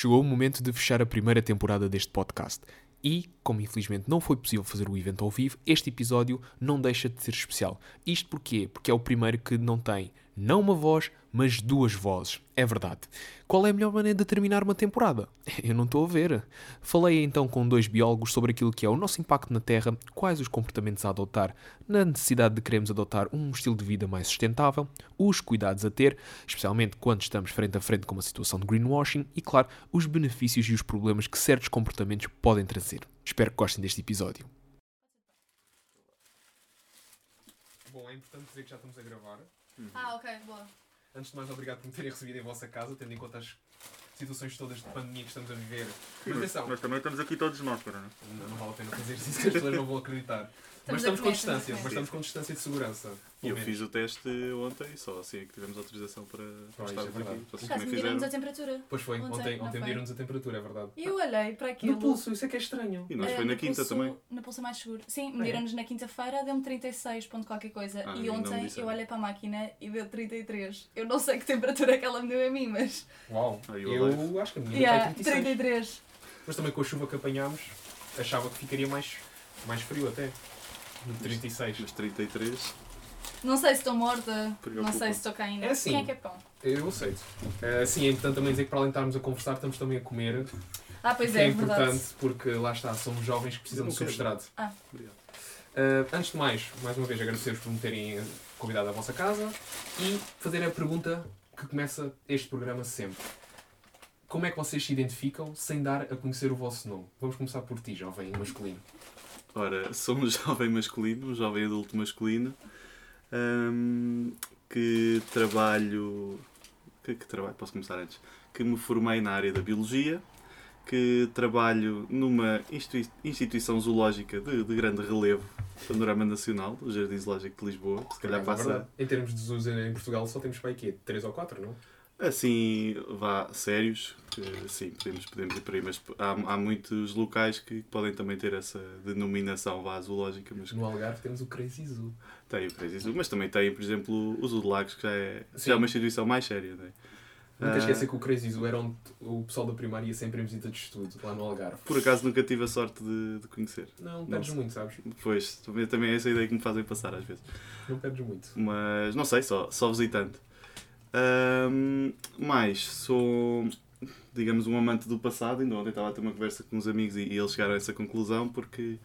chegou o momento de fechar a primeira temporada deste podcast. E, como infelizmente não foi possível fazer o evento ao vivo, este episódio não deixa de ser especial. Isto porquê? Porque é o primeiro que não tem não uma voz, mas duas vozes. É verdade. Qual é a melhor maneira de terminar uma temporada? Eu não estou a ver. Falei então com dois biólogos sobre aquilo que é o nosso impacto na Terra, quais os comportamentos a adotar, na necessidade de queremos adotar um estilo de vida mais sustentável, os cuidados a ter, especialmente quando estamos frente a frente com uma situação de greenwashing e, claro, os benefícios e os problemas que certos comportamentos podem trazer. Espero que gostem deste episódio. Bom, é importante dizer que já estamos a gravar. Ah, ok, boa. Antes de mais, obrigado por me terem recebido em vossa casa, tendo em conta as situações todas de pandemia que estamos a viver. Mas atenção, Mas também estamos aqui todos de máscara, não é? não, não vale a pena fazer isso, que as pessoas não vão acreditar. Mas Estamos com distância, mas estamos com distância de segurança. E eu fiz o teste ontem e só assim é que tivemos autorização para, para isso é aqui. Vocês Por também acaso mediram-nos a fizeram. temperatura. Pois foi, Ontem, ontem, mediram-nos a temperatura, é verdade. E eu olhei para aquilo. No pulso, isso é que é estranho. E nós eh, foi na quinta pulso- também. Na pulso é mais seguro. Sim, mediram-nos na quinta-feira, deu-me 36 ponto qualquer coisa. Ah, e ontem eu olhei para a máquina e deu 33. Eu não sei que temperatura é que ela me deu a mim, mas. Uau, Ah, eu eu acho que a menina Yeah, vai 36. 33. Mas também com a chuva que apanhámos, achava que ficaria mais, mais frio até. No 36. Mas 33. Não sei se estou morta, não Preocupa. sei se estou cá ainda. É assim. Quem é que é pão? Eu aceito. Uh, sim, é importante também dizer que para além de estarmos a conversar, estamos também a comer. Ah, pois que é, é é verdade. importante porque lá está, somos jovens que precisam de não substrato. Ah. Obrigado. Uh, antes de mais, mais uma vez agradecer-vos por me terem convidado à vossa casa e fazer a pergunta que começa este programa sempre. Como é que vocês se identificam sem dar a conhecer o vosso nome? Vamos começar por ti, jovem masculino. Ora, sou um jovem masculino, um jovem adulto masculino, hum, que trabalho. Que, que trabalho? Posso começar antes? Que me formei na área da biologia, que trabalho numa institui- instituição zoológica de, de grande relevo, panorama nacional, o Jardim Zoológico de Lisboa. Se calhar É passa. verdade. Em termos de zoos em Portugal, só temos para aí quê? 3 ou 4, não? Assim, vá, sérios, que, sim, podemos, podemos ir por aí, mas há, há muitos locais que podem também ter essa denominação, vá, zoológica, mas No Algarve temos o Crazy Zoo. tem o Crazy Zoo, mas também tem, por exemplo, o Zoo de Lagos, que já é, já é uma instituição mais séria, não é? Nunca Ah, esquecer que o Crazy Zoo era onde o pessoal da primária ia sempre em visita de estudo, lá no Algarve. Por acaso nunca tive a sorte de, de conhecer. Não, perdes Não. muito, sabes? Pois, também, também é essa ideia que me fazem passar às vezes. Não perdes muito. Mas não sei, só, só visitante. Ahm, mais, sou, digamos, um amante do passado. Ainda ontem estava a ter uma conversa com uns amigos e, e eles chegaram a essa conclusão porque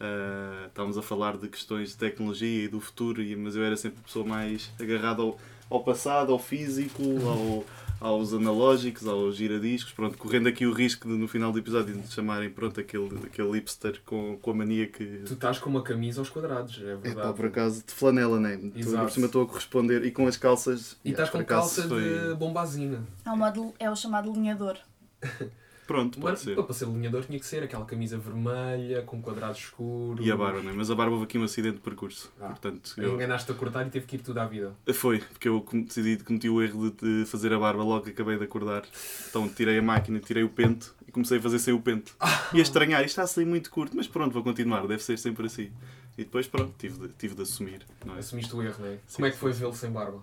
ah, estávamos a falar de questões de tecnologia e do futuro, e, mas eu era sempre a pessoa mais agarrada ao, ao passado, ao físico, ao, aos analógicos, aos giradiscos. Pronto, correndo aqui o risco de no final do episódio de chamarem pronto, aquele, aquele hipster com, com a mania que. Tu estás com uma camisa aos quadrados, é É pá, verdade. por acaso, de flanela, né? Tu, Exato. por cima estou a corresponder e com as calças. E estás com acaso calça foi- de bombazina. É o, modo, é o chamado linhador. Pronto, pode Mas, ser. para ser alinhador tinha que ser aquela camisa vermelha, com quadrados escuros. E a barba, né? Mas a barba houve aqui um acidente de percurso. Ah. Portanto, eu... Enganaste a cortar e teve que ir tudo à vida. Foi, porque eu decidi, cometi o erro de, fazer a barba logo que acabei de acordar. Então tirei a máquina, tirei o pente e comecei a fazer sem o pente. E a estranhar, isto está a sair muito curto, mas pronto, vou continuar, deve ser sempre assim. E depois, pronto, tive de, tive de assumir. Não é? Assumiste o erro, não é? Sim, Como é que foi vê-lo sem barba?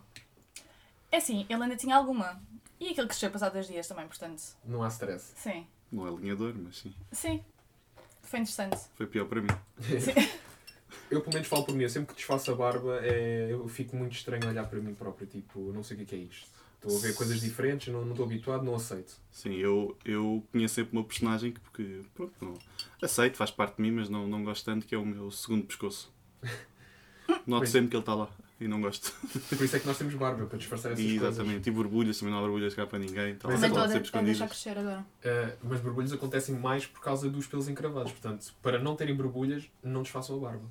É assim, ele ainda tinha alguma. E aquilo cresceu passado dois dias também, portanto. Não há stress. Sim. Não é alinhador, mas sim. Sim. Foi interessante. Foi pior para mim. Eu pelo menos falo por mim, eu sempre que desfaço a barba é... eu fico muito estranho a olhar para mim próprio, tipo, não sei o que é que é isto. Estou a ver coisas diferentes, não não estou habituado, não aceito. Sim, eu, eu conheço sempre uma personagem que, porque, pronto, não, aceito, faz parte de mim, mas não, não gosto tanto, que é o meu segundo pescoço. Noto sempre que ele está lá e não gosto. Por isso é que nós temos barba, para disfarçar essas E, coisas. exatamente, e borbulhas, também não há borbulhas cá para ninguém. Então, Mas é a, sempre escondidas. crescer agora. Uh, mas borbulhas acontecem mais por causa dos pelos encravados. Portanto, para não terem borbulhas, não desfaçam a barba.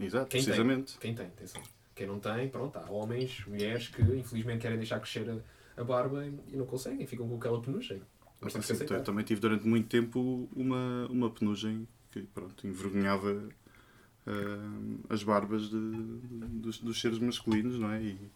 Exato, Quem tem? precisamente. Quem tem, atenção. Quem não tem, pronto, há homens, mulheres que infelizmente querem deixar crescer a, a barba e, e não conseguem, ficam com aquela penugem. Mas tem que se Sim, eu também tive durante muito tempo uma, uma penugem que pronto, envergonhava ah, as barbas de- dos, dos seres masculinos, não é? E-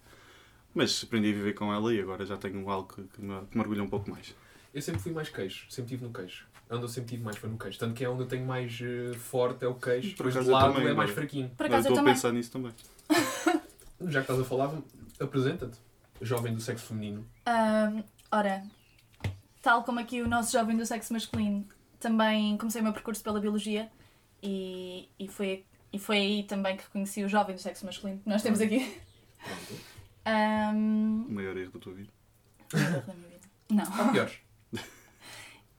mas aprendi a viver com ela e agora já tenho algo que, que me, que me orgulha um pouco mais. Eu sempre fui mais queixo, sempre tive no queixo. Onde eu sempre tive mais foi no queixo. Tanto que é onde eu tenho mais eh, forte é o queixo, Por depois de eu lado também, é mais é? fraquinho. Por Agora acaso eu estou a também. pensar nisso também. Já que estás a falar, apresenta-te. Jovem do sexo feminino. Ora, tal como aqui o nosso jovem do sexo masculino, também comecei o meu percurso pela biologia e, e, foi, e foi aí também que conheci o jovem do sexo masculino que nós temos aqui. Um, O maior erro da tua vida. da minha vida. Não. Ou piores.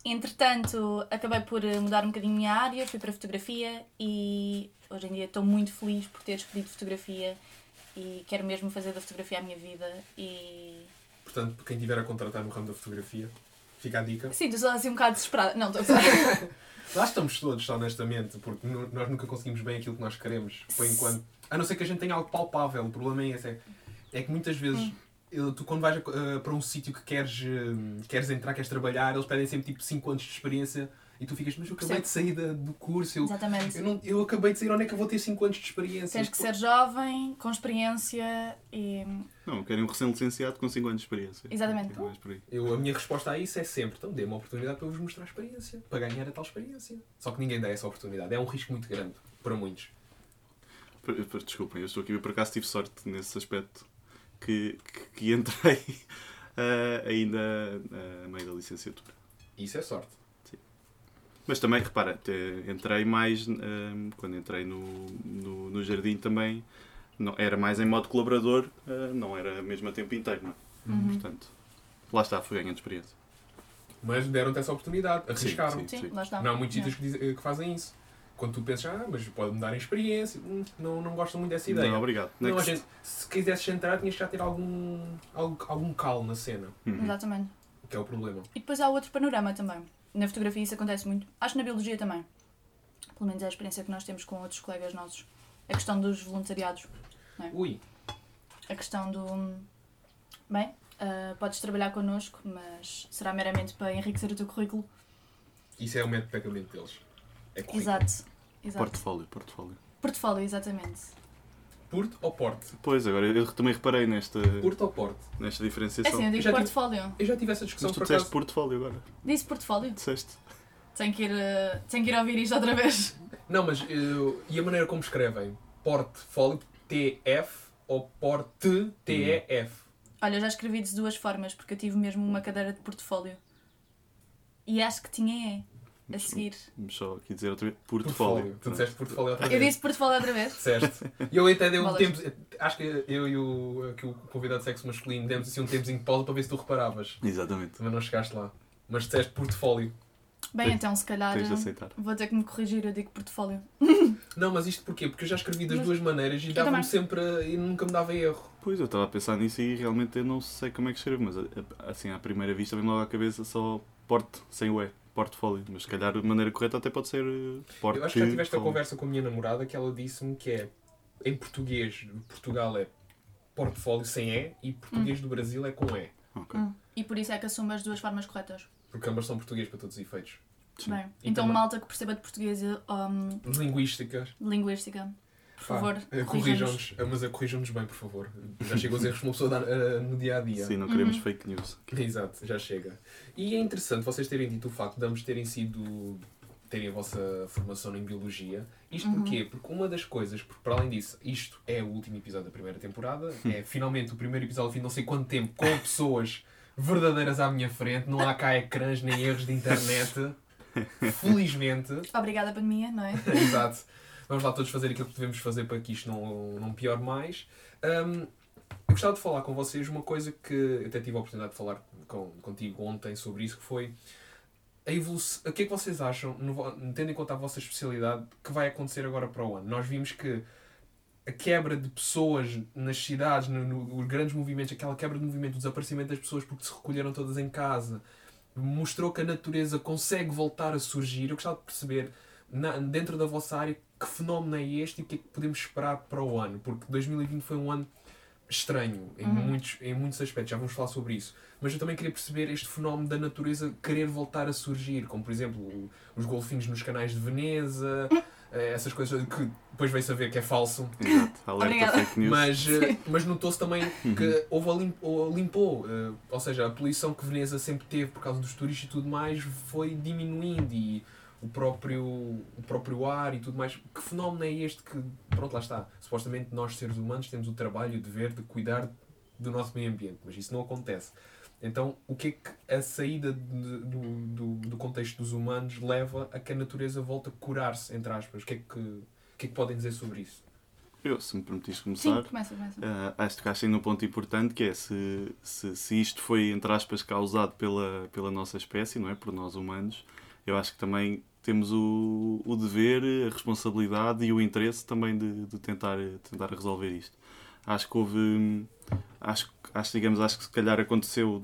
Entretanto, acabei por eh, mudar um bocadinho a minha área, fui para fotografia e hoje em dia estou muito feliz por ter escolhido fotografia e quero mesmo fazer da fotografia a minha vida e... Portanto, quem tiver a contratar no ramo da fotografia, fica a dica. Sim, estou só assim um bocado desesperada. Não, estou a. Lá estamos todos, honestamente, porque nós nunca conseguimos bem aquilo que nós queremos, por enquanto. A não ser que a gente tenha algo palpável. O problema é esse. É, é que muitas vezes, eu- tu quando vais a- para um sítio que queres, hum, queres entrar, queres trabalhar, eles pedem sempre tipo 5 anos de experiência e tu ficas, mas eu acabei de sair do curso, eu, Exatamente. eu, não, eu acabei de sair, onde é que eu vou ter 5 anos de experiência? Tens que ser jovem, com experiência e... Não, querem um recém-licenciado com 5 anos de experiência. Exatamente. Aí. Eu, a minha resposta a isso é sempre, então dê-me uma oportunidade para eu vos mostrar a experiência, para ganhar a tal experiência. Só que ninguém dá essa oportunidade. É um risco muito grande para muitos. Desculpem, eu estou aqui, eu por acaso tive sorte nesse aspecto que, que, que entrei eh, ainda eh, a meio da licenciatura. Isso é sorte. Mas também, repara, te- entrei mais, eh, quando entrei no, no, no jardim também, não, era mais em modo colaborador, eh, não era mesmo a tempo inteiro, não é? Uhum. Portanto, lá está, fui ganhando experiência. Mas deram-te essa oportunidade, Sim, arriscaram. sim. Sim, lá está. Não há muitos sítios que, dizem- que fazem isso. Quando tu pensas, ah, mas pode-me dar experiência, hum, não, não gosto muito dessa ideia. Não, obrigado. Não, Next. gente, se quisesses entrar, tinhas que já ter algum, algum, algum cal na cena, Uhum. Exatamente. que é o problema. E depois há outro panorama também. Na fotografia isso acontece muito. Acho que na biologia também. Pelo menos é a experiência que nós temos com outros colegas nossos. A questão dos voluntariados. Ui, A questão do. Bem, ah, podes trabalhar connosco, mas será meramente para enriquecer o teu currículo. isso é o método de pagamento deles. É currículo. Exato. Exato. Portfólio, portfólio. Portfólio, exatamente. Porto ou porte? Pois, agora eu também reparei nesta, Porto ou porte? nesta É diferenciação. assim, eu digo tive- portfólio. Eu já tive essa discussão Mas tu por disseste acaso. portfólio agora. Disse portfólio. Disseste. Tenho que ir, ah, tenho que ir ouvir isto outra vez. Não, mas eu- e a maneira como escrevem? Portfólio, T-F ou porte, T-E-F? Olha, eu já escrevi de duas formas, porque eu tive mesmo uma cadeira de portfólio. E acho que tinha E a seguir. Só aqui dizer outra vez. Portfólio. Tu disseste portfólio outra Eu vez. disse portfólio outra vez. Disseste. E eu até dei um tempo. Acho que eu e o, aqui o convidado de sexo masculino demos assim um tempozinho de pausa para ver se tu reparavas. Exatamente. Também não chegaste lá. Mas disseste portfólio. Bem, Tens- então se calhar Tens de aceitar. vou ter que me corrigir, eu digo portfólio. Não, mas isto porquê? Porque eu já escrevi das Mas- duas maneiras e Eu dava-me sempre. a- e nunca me dava erro. Pois, eu estava a pensar nisso e realmente eu não sei como é que escrevo, mas a- assim, à primeira vista vem logo à cabeça só porte, sem o E, portfólio. Mas se calhar a maneira correta até pode ser eh, porte. Eu acho que já tiveste a fólio. conversa com a minha namorada que ela disse-me que é. Em português, Portugal é portfólio sem E e português do Brasil é com E. Ok. Hum. E por isso é que assumo as duas formas corretas. Porque ambas são português para todos os efeitos. Sim. Bem, então também- malta que perceba de português e um, Linguísticas. de linguística, por favor, eh, corrijam-nos. eh, Mas eh, corrijam-nos bem, por favor. Já chegam os erros que uma pessoa dá eh, no dia a dia. Sim, não queremos Uhum. fake news. Exato, já chega. E é interessante vocês terem dito o facto de ambos terem sido. terem a vossa formação em biologia. Isto Uhum. porquê? Porque uma das coisas, porque para além disso, isto é o último episódio da primeira temporada, é finalmente o primeiro episódio fim de não sei quanto tempo com pessoas verdadeiras à minha frente, não há cá ecrãs nem erros de internet. Felizmente. Obrigada, pandemia, não é? Exato. Vamos lá todos fazer aquilo que devemos fazer para que isto não, não piore mais. Hum, eu gostava de falar com vocês uma coisa que eu até tive a oportunidade de falar com, contigo ontem sobre isso, que foi a evolução. O que é que vocês acham, tendo em conta a vossa especialidade, que vai acontecer agora para o ano? Nós vimos que a quebra de pessoas nas cidades, no, no- os grandes movimentos, aquela quebra de movimento, o desaparecimento das pessoas porque se recolheram todas em casa, mostrou que a natureza consegue voltar a surgir. Eu gostava de perceber, na- dentro da vossa área, que fenómeno é este e o que é que podemos esperar para o ano? Porque 2020 foi um ano estranho em, Uhum. muitos, em muitos aspectos, já vamos falar sobre isso. Mas eu também queria perceber este fenómeno da natureza querer voltar a surgir, como por exemplo os golfinhos nos canais de Veneza, eh, essas coisas que depois veio saber que é falso. Exato. Alerta Obrigada. fake news. Mas, eh, mas notou-se também que houve a lim- ou limpou, eh, ou seja, a poluição que Veneza sempre teve por causa dos turistas e tudo mais foi diminuindo e o próprio, o próprio ar e tudo mais. Que fenómeno é este que, pronto, lá está. Supostamente nós, seres humanos, temos o trabalho e o dever de cuidar do nosso meio ambiente, mas isso não acontece. Então, o que é que a saída de- do, do, do contexto dos humanos leva a que a natureza volte a curar-se, entre aspas? O que, é que, o que é que podem dizer sobre isso? Eu, se me permitires Sim, começar, começa, começa. ah, acho que tocaste aí num ponto importante que é se, se, se isto foi, entre aspas, causado pela, pela nossa espécie, não é? Por nós humanos, eu acho que também temos o, o dever, a responsabilidade e o interesse também de, de tentar, tentar resolver isto. Acho que houve, acho, acho, digamos, acho que se calhar aconteceu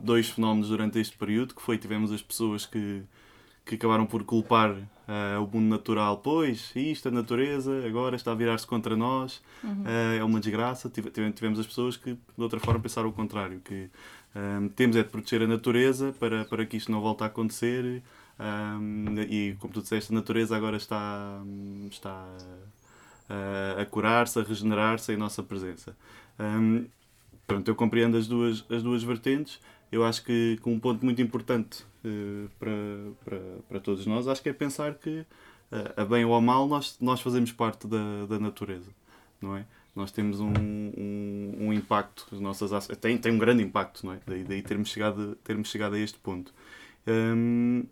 dois fenómenos durante este período, que foi, tivemos as pessoas que, que acabaram por culpar ah, o mundo natural, pois, isto, a natureza, agora está a virar-se contra nós, Uhum. ah, é uma desgraça. Tive- tive- Tivemos as pessoas que, de outra forma, pensaram o contrário, que ah, temos é de proteger a natureza para, para que isto não volte a acontecer ah, e, como tu disseste, a natureza agora está, está ah, a curar-se, a regenerar-se em nossa presença. Ah, pronto, eu compreendo as duas, as duas vertentes. Eu acho que, que um ponto muito importante eh, para, para, para todos nós, acho que é pensar que, eh, a bem ou a mal, nós, nós fazemos parte da, da natureza, não é? Nós temos um, um, um impacto, as nossas ações, tem, tem um grande impacto, não é? Daí, daí termos, chegado, termos chegado a este ponto. Hum,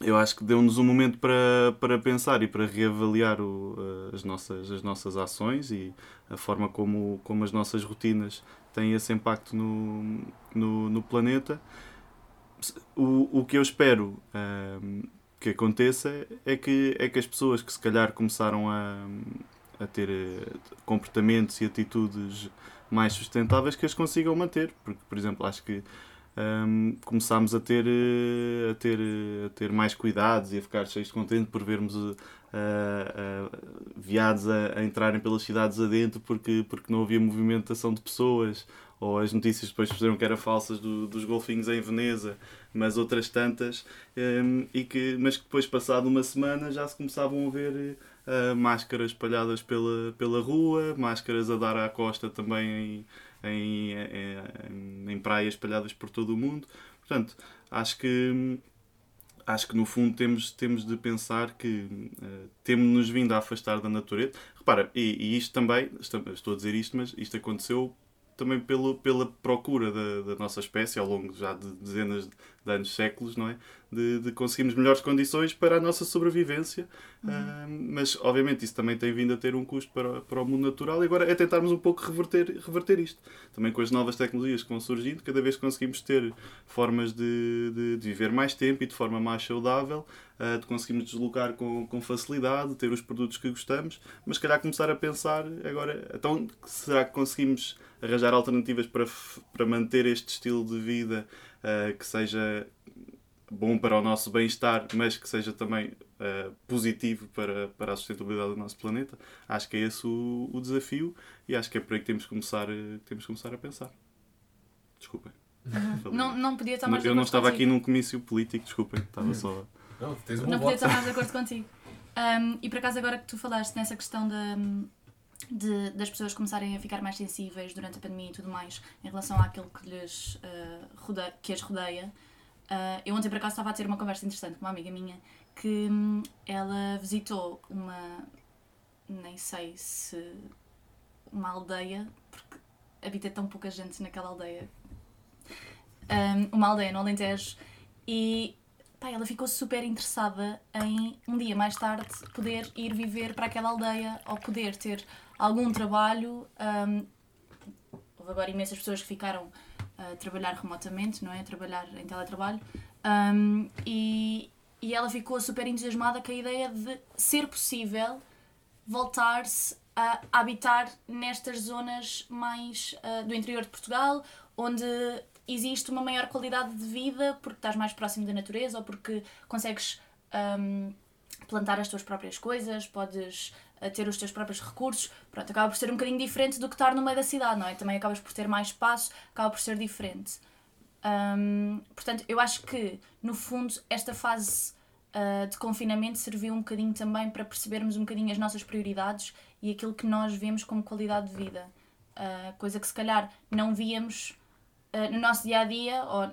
eu acho que deu-nos um momento para, para pensar e para reavaliar o, eh, as, nossas, as nossas ações e a forma como, como as nossas rotinas têm esse impacto no, no, no planeta. O, o que eu espero ahm, que aconteça é que, é que as pessoas que se calhar começaram a, a ter eh, comportamentos e atitudes mais sustentáveis que as consigam manter. Porque, por exemplo, acho que ahm, começámos a ter, eh, a, ter, eh, a ter mais cuidados e a ficar cheios de contente por vermos eh, ah, ah, viados a, a entrarem pelas cidades adentro porque, porque não havia movimentação de pessoas. Ou as notícias depois perceberam que eram falsas do- dos golfinhos em Veneza, mas outras tantas, hum, e que, mas que depois, passado uma semana, já se começavam a ver ah, máscaras espalhadas pela, pela rua, máscaras a dar à costa também em, em, em, em praias espalhadas por todo o mundo. Portanto, acho que acho que no fundo temos, temos de pensar que eh, temos-nos vindo a afastar da natureza. Repara, e, e isto também, estou estou a dizer isto, mas isto aconteceu também pelo, pela procura da, da nossa espécie ao longo já de dezenas de anos, séculos, não é? De, de conseguirmos melhores condições para a nossa sobrevivência. Ah, mas, obviamente, isso também tem vindo a ter um custo para, para o mundo natural e agora é tentarmos um pouco reverter, reverter isto. Também com as novas tecnologias que vão surgindo, cada vez conseguimos ter formas de, de, de viver mais tempo e de forma mais saudável, ah, de conseguirmos deslocar com, com facilidade, ter os produtos que gostamos, mas se calhar começar a pensar agora, então será que conseguimos arranjar alternativas para, para manter este estilo de vida ah, que seja bom para o nosso bem-estar, mas que seja também ah, positivo para, para a sustentabilidade do nosso planeta? Acho que é esse o, o desafio e acho que é por aí que temos que começar, eh, que temos que começar a pensar. Desculpem. Falei. Não, não podia estar mais de Eu não estava aqui contigo. num comício político, desculpem, estava só. Não, tens um Não podia estar mais de acordo contigo. Um, e por acaso, agora que tu falaste nessa questão da, de, das pessoas começarem a ficar mais sensíveis durante a pandemia e tudo mais, em relação àquilo que, lhes, uh, rode- que as rodeia, uh, eu ontem por acaso estava a ter uma conversa interessante com uma amiga minha que hum, ela visitou uma. nem sei se. uma aldeia, porque habita tão pouca gente naquela aldeia. Um, uma aldeia no Alentejo e pá, ela ficou super interessada em um dia mais tarde poder ir viver para aquela aldeia ou poder ter algum trabalho. Um, houve agora imensas pessoas que ficaram a trabalhar remotamente, não é? A trabalhar em teletrabalho. Um, e, e ela ficou super entusiasmada com a ideia de ser possível voltar-se a habitar nestas zonas mais ah, do interior de Portugal, onde existe uma maior qualidade de vida porque estás mais próximo da natureza ou porque consegues ahm, plantar as tuas próprias coisas, podes ah, ter os teus próprios recursos. Pronto, acaba por ser um bocadinho diferente do que estar no meio da cidade, não é? Também acabas por ter mais espaço, acaba por ser diferente. Ahm, portanto, eu acho que, no fundo, esta fase ah, de confinamento serviu um bocadinho também para percebermos um bocadinho as nossas prioridades e aquilo que nós vemos como qualidade de vida. Ah, coisa que se calhar não víamos ah, no nosso dia a dia ou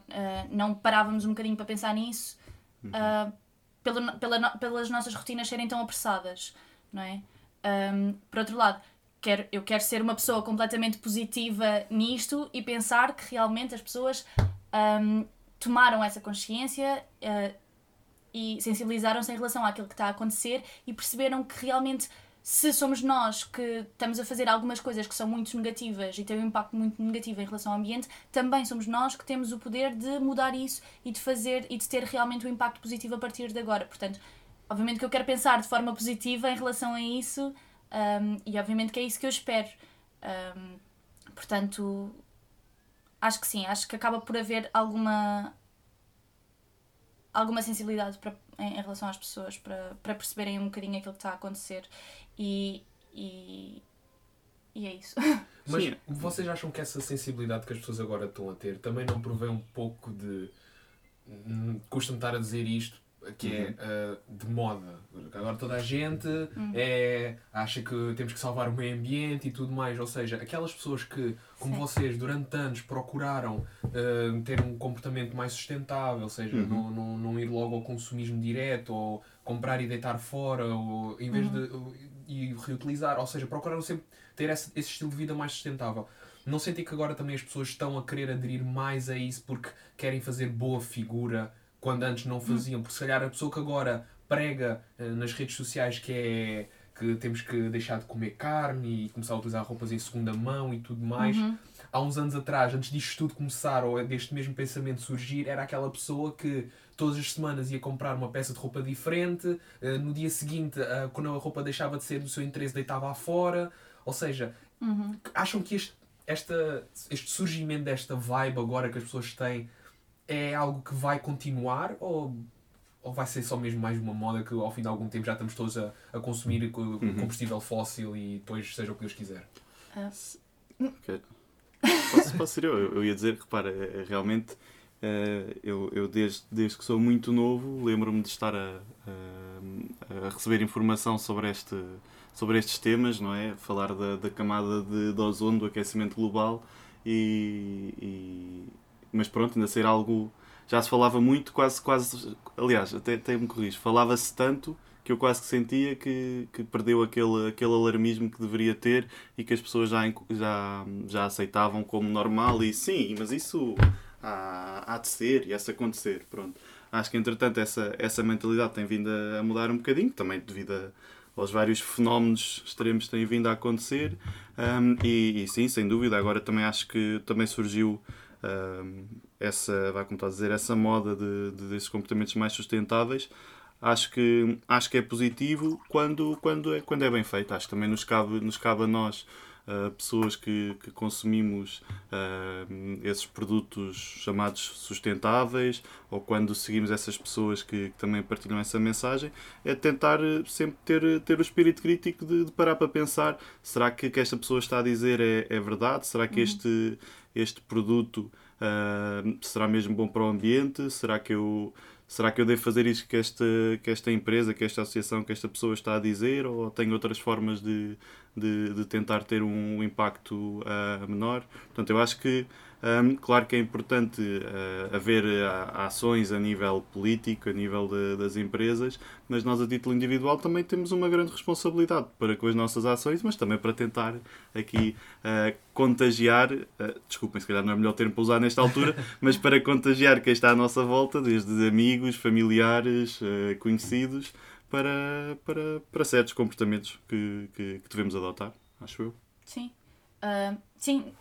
não parávamos um bocadinho para pensar nisso pelo no- pela pelas nossas rotinas serem tão apressadas, não é? Ahm, por outro lado, quero, eu quero ser uma pessoa completamente positiva nisto e pensar que realmente as pessoas um, tomaram essa consciência uh, e sensibilizaram-se em relação àquilo que está a acontecer e perceberam que realmente se somos nós que estamos a fazer algumas coisas que são muito negativas e têm um impacto muito negativo em relação ao ambiente, também somos nós que temos o poder de mudar isso e de fazer e de ter realmente um impacto positivo a partir de agora. Portanto, obviamente que eu quero pensar de forma positiva em relação a isso um, e obviamente que é isso que eu espero. Um, portanto, acho que sim, acho que acaba por haver alguma alguma sensibilidade para, em, em relação às pessoas para, para perceberem um bocadinho aquilo que está a acontecer e, e, e é isso. Mas Sim. vocês acham que essa sensibilidade que as pessoas agora estão a ter também não provém um pouco de. Hum, custa-me estar a dizer isto, que é uh, de moda. Agora toda a gente uhum. é, acha que temos que salvar o meio ambiente e tudo mais. Ou seja, aquelas pessoas que, como Sim. vocês, durante anos procuraram uh, ter um comportamento mais sustentável, ou seja, uhum. não, não, não ir logo ao consumismo direto ou comprar e deitar fora, ou, em vez uhum. de e reutilizar, ou seja, procuraram sempre ter esse, esse estilo de vida mais sustentável. Não sentem que agora também as pessoas estão a querer aderir mais a isso porque querem fazer boa figura quando antes não faziam? Porque se calhar a pessoa que agora prega uh, nas redes sociais que é que temos que deixar de comer carne e começar a utilizar roupas em segunda mão e tudo mais. Uhum. Há uns anos atrás, antes disto tudo começar, ou deste mesmo pensamento surgir, era aquela pessoa que todas as semanas ia comprar uma peça de roupa diferente, uh, no dia seguinte, quando a roupa deixava de ser do seu interesse, deitava fora. Ou seja, uhum. acham que este, esta, este surgimento desta vibe agora que as pessoas têm é algo que vai continuar ou, ou vai ser só mesmo mais uma moda que ao fim de algum tempo já estamos todos a, a consumir uhum. combustível fóssil e depois seja o que Deus quiser? Uh. Okay. Posso, posso ser eu? Eu ia dizer, repara, é, é realmente Uh, eu, eu desde, desde que sou muito novo lembro-me de estar a, a, a, receber informação sobre, este, sobre estes temas, não é? Falar da, da camada de, de ozono, do aquecimento global e, e, mas pronto, ainda ser algo já se falava muito, quase, quase aliás, até, até me corrijo, falava-se tanto que eu quase que sentia que, que perdeu aquele, aquele alarmismo que deveria ter e que as pessoas já, já, já aceitavam como normal e sim, mas isso há, há de ser e há de acontecer. Pronto. Acho que entretanto essa, essa mentalidade tem vindo a mudar um bocadinho, também devido a, aos vários fenómenos extremos que têm vindo a acontecer. Um, e, e, sim, sem dúvida, agora também acho que também surgiu um, essa, vai como está a dizer, essa moda de, de, desses comportamentos mais sustentáveis. Acho que, acho que é positivo quando, quando, é, quando é bem feito. Acho que também nos cabe, nos cabe a nós uh, pessoas que, que consumimos uh, esses produtos chamados sustentáveis ou quando seguimos essas pessoas que, que, também partilham essa mensagem, é tentar sempre ter, ter o espírito crítico de, de parar para pensar: será que o que esta pessoa está a dizer é, é verdade? Será que uhum. este, este produto uh, será mesmo bom para o ambiente? Será que eu será que eu devo fazer isto que esta, que esta empresa, que esta associação, que esta pessoa está a dizer, ou tenho outras formas de, de, de tentar ter um impacto uh, menor? Portanto, eu acho que um, claro que é importante uh, haver uh, ações a nível político, a nível de, das empresas, mas nós, a título individual, também temos uma grande responsabilidade para com as nossas ações, mas também para tentar aqui uh, contagiar desculpem, se calhar não é melhor termo para usar nesta altura, mas para contagiar quem está à nossa volta, desde amigos, familiares, conhecidos, para, para, para certos comportamentos que, que, que devemos adotar, acho eu. Sim. sim,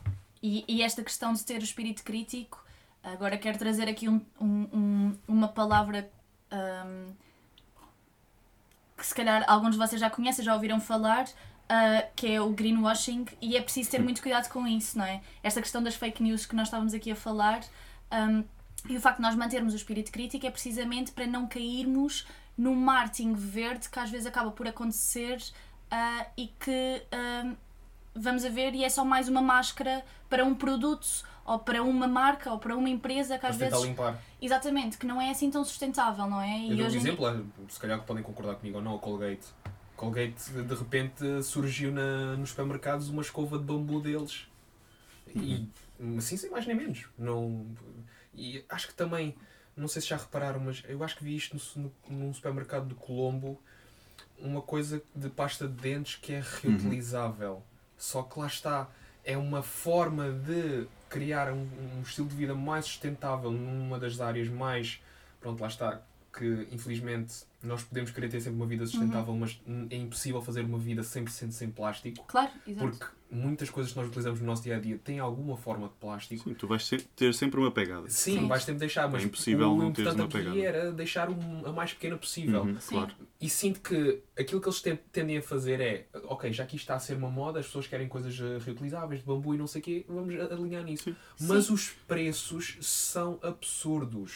e, e, esta questão de ter o espírito crítico, agora quero trazer aqui um, um, uma palavra um, que se calhar alguns de vocês já conhecem, já ouviram falar, uh, que é o greenwashing, e é preciso ter muito cuidado com isso, não é? Esta questão das fake news que nós estávamos aqui a falar. Um, e o facto de nós mantermos o espírito crítico é precisamente para não cairmos num marketing verde que às vezes acaba por acontecer uh, e que uh, vamos a ver e é só mais uma máscara para um produto ou para uma marca ou para uma empresa que às para vezes limpar. exatamente que não é assim tão sustentável não é? E eu dou um exemplo em... se calhar podem concordar comigo ou não a Colgate. Colgate de repente surgiu na, nos supermercados uma escova de bambu deles. E uhum. assim sem mais nem menos. Não e acho que também não sei se já repararam mas eu acho que vi isto no, num supermercado de Colombo uma coisa de pasta de dentes que é reutilizável. uhum só que lá está, é uma forma de criar um, um estilo de vida mais sustentável numa das áreas mais, pronto, lá está, que infelizmente nós podemos querer ter sempre uma vida sustentável, mas é impossível fazer uma vida 100% sem plástico, Claro, exato. porque muitas coisas que nós utilizamos no nosso dia a dia têm alguma forma de plástico. Sim, tu vais ter, sempre uma pegada. Sim, Sim. vais sempre deixar, mas É impossível o não teres importante uma aqui pegada. era deixar um- a mais pequena possível. Uhum, Sim. claro. E sinto que aquilo que eles ten- tendem a fazer é, ok, já que isto está a ser uma moda, as pessoas querem coisas eh, reutilizáveis, de bambu e não sei o quê, vamos alinhar nisso. Sim. Mas Sim. os preços são absurdos.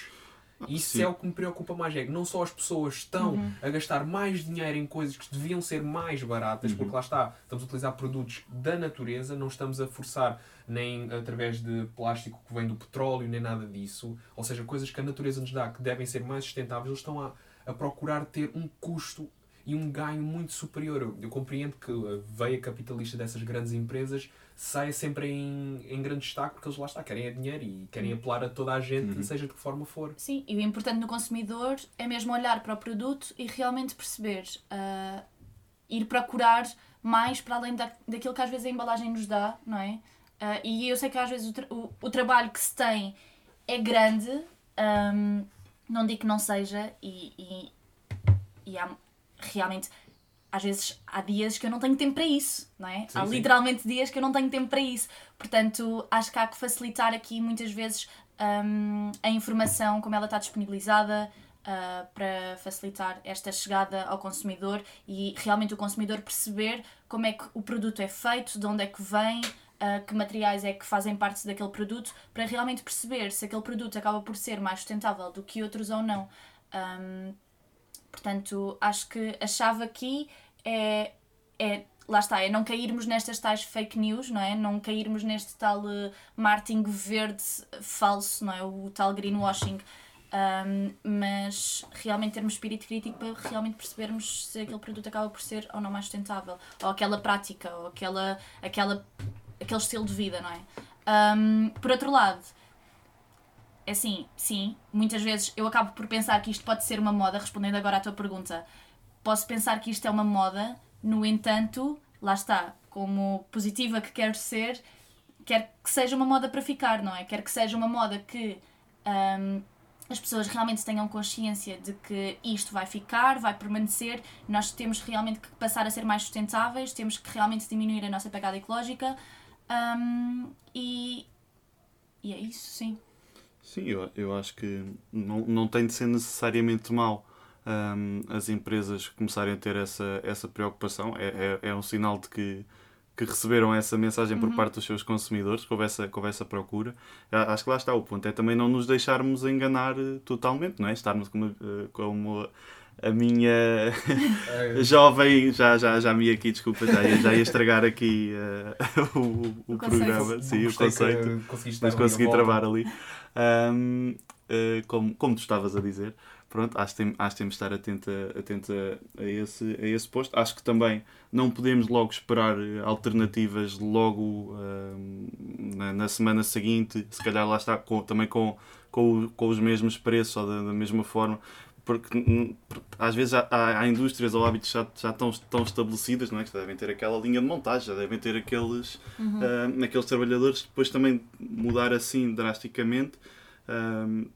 Isso sim. é o que me preocupa mais, é que não só as pessoas estão Uhum. a gastar mais dinheiro em coisas que deviam ser mais baratas, Uhum. porque lá está, estamos a utilizar produtos da natureza, não estamos a forçar nem através de plástico que vem do petróleo, nem nada disso. Ou seja, coisas que a natureza nos dá que devem ser mais sustentáveis, eles estão a, a procurar ter um custo e um ganho muito superior. Eu, eu compreendo que a veia capitalista dessas grandes empresas saia sempre em, em grande destaque, porque eles lá está, querem é dinheiro e querem apelar a toda a gente, Uhum. seja de que forma for. Sim, e o importante no consumidor é mesmo olhar para o produto e realmente perceber, ah, ir procurar mais para além da, daquilo que às vezes a embalagem nos dá, não é? Ah, e eu sei que às vezes o, tra- o, o trabalho que se tem é grande, ahm, não digo que não seja, e, e, e há realmente. Às vezes há dias que eu não tenho tempo para isso, não é? Sim, há sim. literalmente dias que eu não tenho tempo para isso. Portanto, acho que há que facilitar aqui muitas vezes hum, a informação, como ela está disponibilizada, ah, para facilitar esta chegada ao consumidor e realmente o consumidor perceber como é que o produto é feito, de onde é que vem, ah, que materiais é que fazem parte daquele produto, para realmente perceber se aquele produto acaba por ser mais sustentável do que outros ou não. Hum, portanto, acho que a chave aqui é, é lá está, é não cairmos nestas tais fake news, não é? Não cairmos neste tal eh, marketing verde falso, não é? O tal greenwashing. Um, mas realmente termos espírito crítico para realmente percebermos se aquele produto acaba por ser ou não mais sustentável, ou aquela prática, ou aquela, aquela, aquele estilo de vida, não é? Um, por outro lado, é assim, sim, muitas vezes eu acabo por pensar que isto pode ser uma moda, respondendo agora à tua pergunta, posso pensar que isto é uma moda, no entanto, lá está, como positiva que quero ser, quero que seja uma moda para ficar, não é? Quero que seja uma moda que hum, as pessoas realmente tenham consciência de que isto vai ficar, vai permanecer, nós temos realmente que passar a ser mais sustentáveis, temos que realmente diminuir a nossa pegada ecológica hum, e, e é isso, sim. Sim, eu, eu acho que não, não tem de ser necessariamente mau hum, as empresas começarem a ter essa, essa preocupação. É, é, é um sinal de que, que receberam essa mensagem por parte dos seus consumidores, que houve essa, que houve essa procura. A- Acho que lá está o ponto. É também não nos deixarmos enganar eh, totalmente, não é? Estarmos como, eh, como a minha jovem, já, já, já me ia aqui, desculpa, já ia, já ia estragar aqui eh, o, o programa, sim, o conceito mas consegui volta. travar ali. Ahm, eh, como, como tu estavas a dizer, pronto, acho que, tem, acho que temos de estar atento, a, atento a, a esse, a esse posto. Acho que também não podemos logo esperar eh, alternativas logo ahm, na, na semana seguinte, se calhar lá está com- também com, com, com os mesmos preços ou da, da mesma forma. Porque porque às vezes há, há, há indústrias ou hábitos já, já estão, estão estabelecidas, não é? Que já devem ter aquela linha de montagem, já devem ter aqueles, ah, aqueles trabalhadores depois também mudar assim drasticamente tu-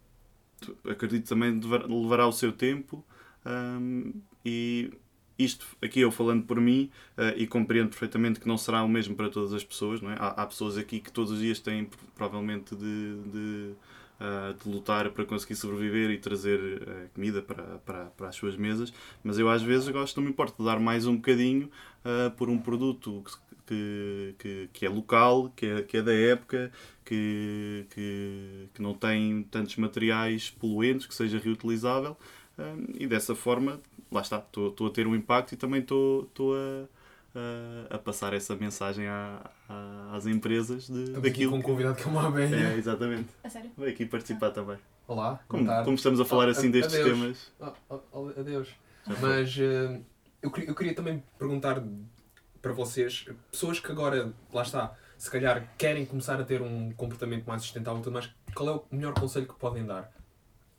acredito também levará o seu tempo ahm, e isto aqui eu falando por mim ah, e compreendo perfeitamente que não será o mesmo para todas as pessoas não é? há, há pessoas aqui que todos os dias têm pro- provavelmente de, de, ah, de lutar para conseguir sobreviver e trazer ah, comida para, para, para as suas mesas mas eu às vezes gosto não me importa de dar mais um bocadinho por um produto que, que, que é local, que é, que é da época, que, que, que não tem tantos materiais poluentes, que seja reutilizável hum, e dessa forma, lá está, estou a ter um impacto e também estou a, a, a passar essa mensagem à- à- às empresas de, Estamos aqui daquilo com um que- convidado que é uma abelha. É, exatamente. A sério? Vem aqui participar também. Olá, Como, como estamos a falar Ah, assim destes adeus. temas. Oh, oh, adeus. Mas eh, eu, queria, eu queria também perguntar para vocês, pessoas que agora, lá está, se calhar querem começar a ter um comportamento mais sustentável tudo mais, qual é o melhor conselho que podem dar?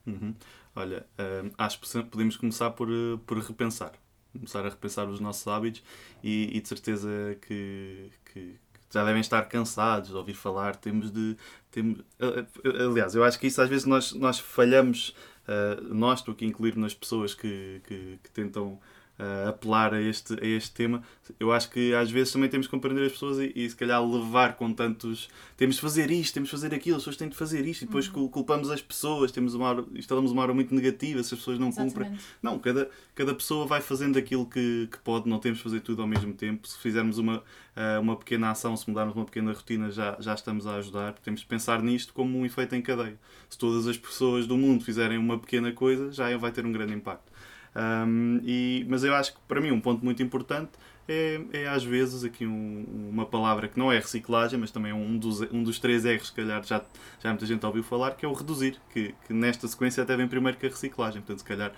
Uhum. Olha, hum, acho que podemos começar por, eh, por repensar. Começar a repensar os nossos hábitos e, e de certeza que, que já devem estar cansados de ouvir falar. Temos de. Temos, aliás, eu acho que isso às vezes nós, nós falhamos, uh, nós estou aqui incluir nas pessoas que, que, que tentam uh, apelar a este, a este tema, eu acho que às vezes também temos que compreender as pessoas e, e, se calhar levar com tantos. Temos de fazer isto, temos de fazer aquilo, as pessoas têm de fazer isto, e depois uhum. culpamos as pessoas, temos uma hora, instalamos uma hora muito negativa se as pessoas não Exatamente. cumprem. Não, cada, cada pessoa vai fazendo aquilo que, que pode, não temos de fazer tudo ao mesmo tempo. Se fizermos uma, uh, uma pequena ação, se mudarmos uma pequena rotina, já, já estamos a ajudar. Temos de pensar nisto como um efeito em cadeia. Se todas as pessoas do mundo fizerem uma pequena coisa, já vai ter um grande impacto. Um, e, mas eu acho que para mim um ponto muito importante é, é às vezes aqui um, uma palavra que não é reciclagem, mas também é um dos, um dos três R's, se calhar já, já muita gente ouviu falar, que é o reduzir, que, que nesta sequência até vem primeiro que a reciclagem, portanto se calhar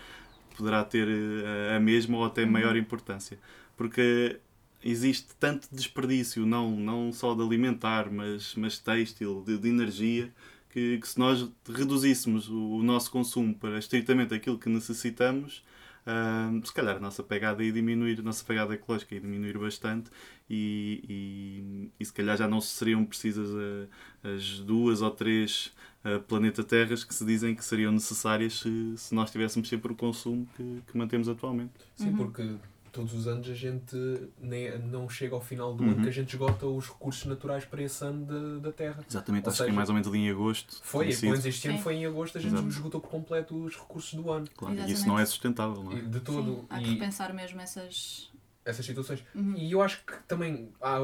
poderá ter a, eh, a mesma ou até maior importância. Porque existe tanto desperdício, não, não só de alimentar, mas, mas têxtil, de, de energia, que, que, se nós reduzíssemos o, o, nosso consumo para estritamente aquilo que necessitamos, uh, se calhar a nossa pegada ia diminuir, a nossa pegada ecológica ia diminuir bastante e, e, e se calhar já não seriam precisas a, as duas ou três uh, planeta Terras que se dizem que seriam necessárias se, se nós tivéssemos sempre o consumo que, que mantemos atualmente. Sim, uhum. porque todos os anos a gente nem, não chega ao final do uhum. ano que a gente esgota os recursos naturais para esse ano de, da Terra. Exatamente, ou acho seja, que é mais ou menos ali em agosto. Foi, pelo menos este ano foi em agosto, a gente Exato. esgotou por completo os recursos do ano. Claro, e isso não é sustentável, não é? De todo. Sim, há que repensar mesmo essas... Essas situações. Uhum. E eu acho que também... Ah,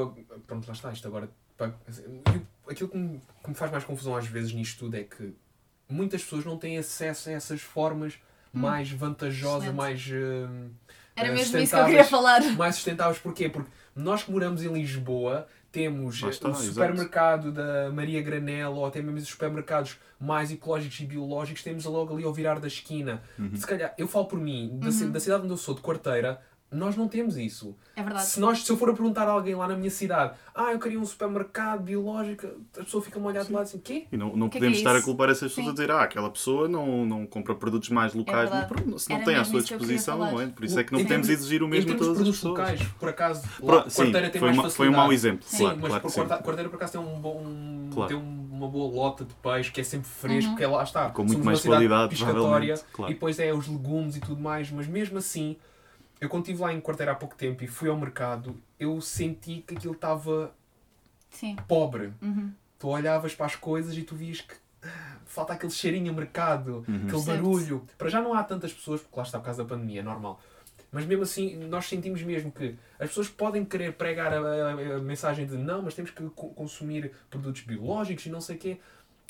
pronto, lá está, isto agora... Aquilo que me, que me faz mais confusão às vezes nisto tudo é que muitas pessoas não têm acesso a essas formas hum. mais vantajosas, Excelente. mais... Uh, era mesmo isso que eu queria falar. Mais sustentáveis, porquê? Porque nós que moramos em Lisboa temos está, o supermercado exato. da Maria Granel ou até mesmo os supermercados mais ecológicos e biológicos, temos logo ali ao virar da esquina. Uhum. Se calhar, eu falo por mim, da, uhum. da cidade onde eu sou, de Quarteira, nós não temos isso. É verdade. Se, nós, se eu for a perguntar a alguém lá na minha cidade, ah, eu queria um supermercado biológico, a pessoa fica-me a olhar de lado assim, quê? E não, não podemos é estar é a culpar essas pessoas Sim. a dizer, ah, aquela pessoa não, não compra produtos mais é locais, é não, se não Era tem à sua disposição, não é? Por isso é que não podemos exigir o mesmo a todas as pessoas. locais, por acaso, lá, Pro, sim, tem foi, mais foi um mau exemplo. Sim, claro, mas claro por Quarteira, Quarteira, por acaso tem, um bom, um, claro. tem uma boa lota de peixe que é sempre fresco, uhum. que é lá está. Com muito mais qualidade, piscatória, e depois é os legumes e tudo mais, mas mesmo assim eu quando estive lá em quarteira há pouco tempo e fui ao mercado, eu senti que aquilo estava pobre. Uhum. Tu olhavas para as coisas e tu vias que ah, falta aquele cheirinho a mercado, uhum. aquele certo. barulho. Para já não há tantas pessoas, porque lá está por causa da pandemia, é normal. Mas mesmo assim, nós sentimos mesmo que as pessoas podem querer pregar a, a, a mensagem de não, mas temos que consumir produtos biológicos e não sei o quê.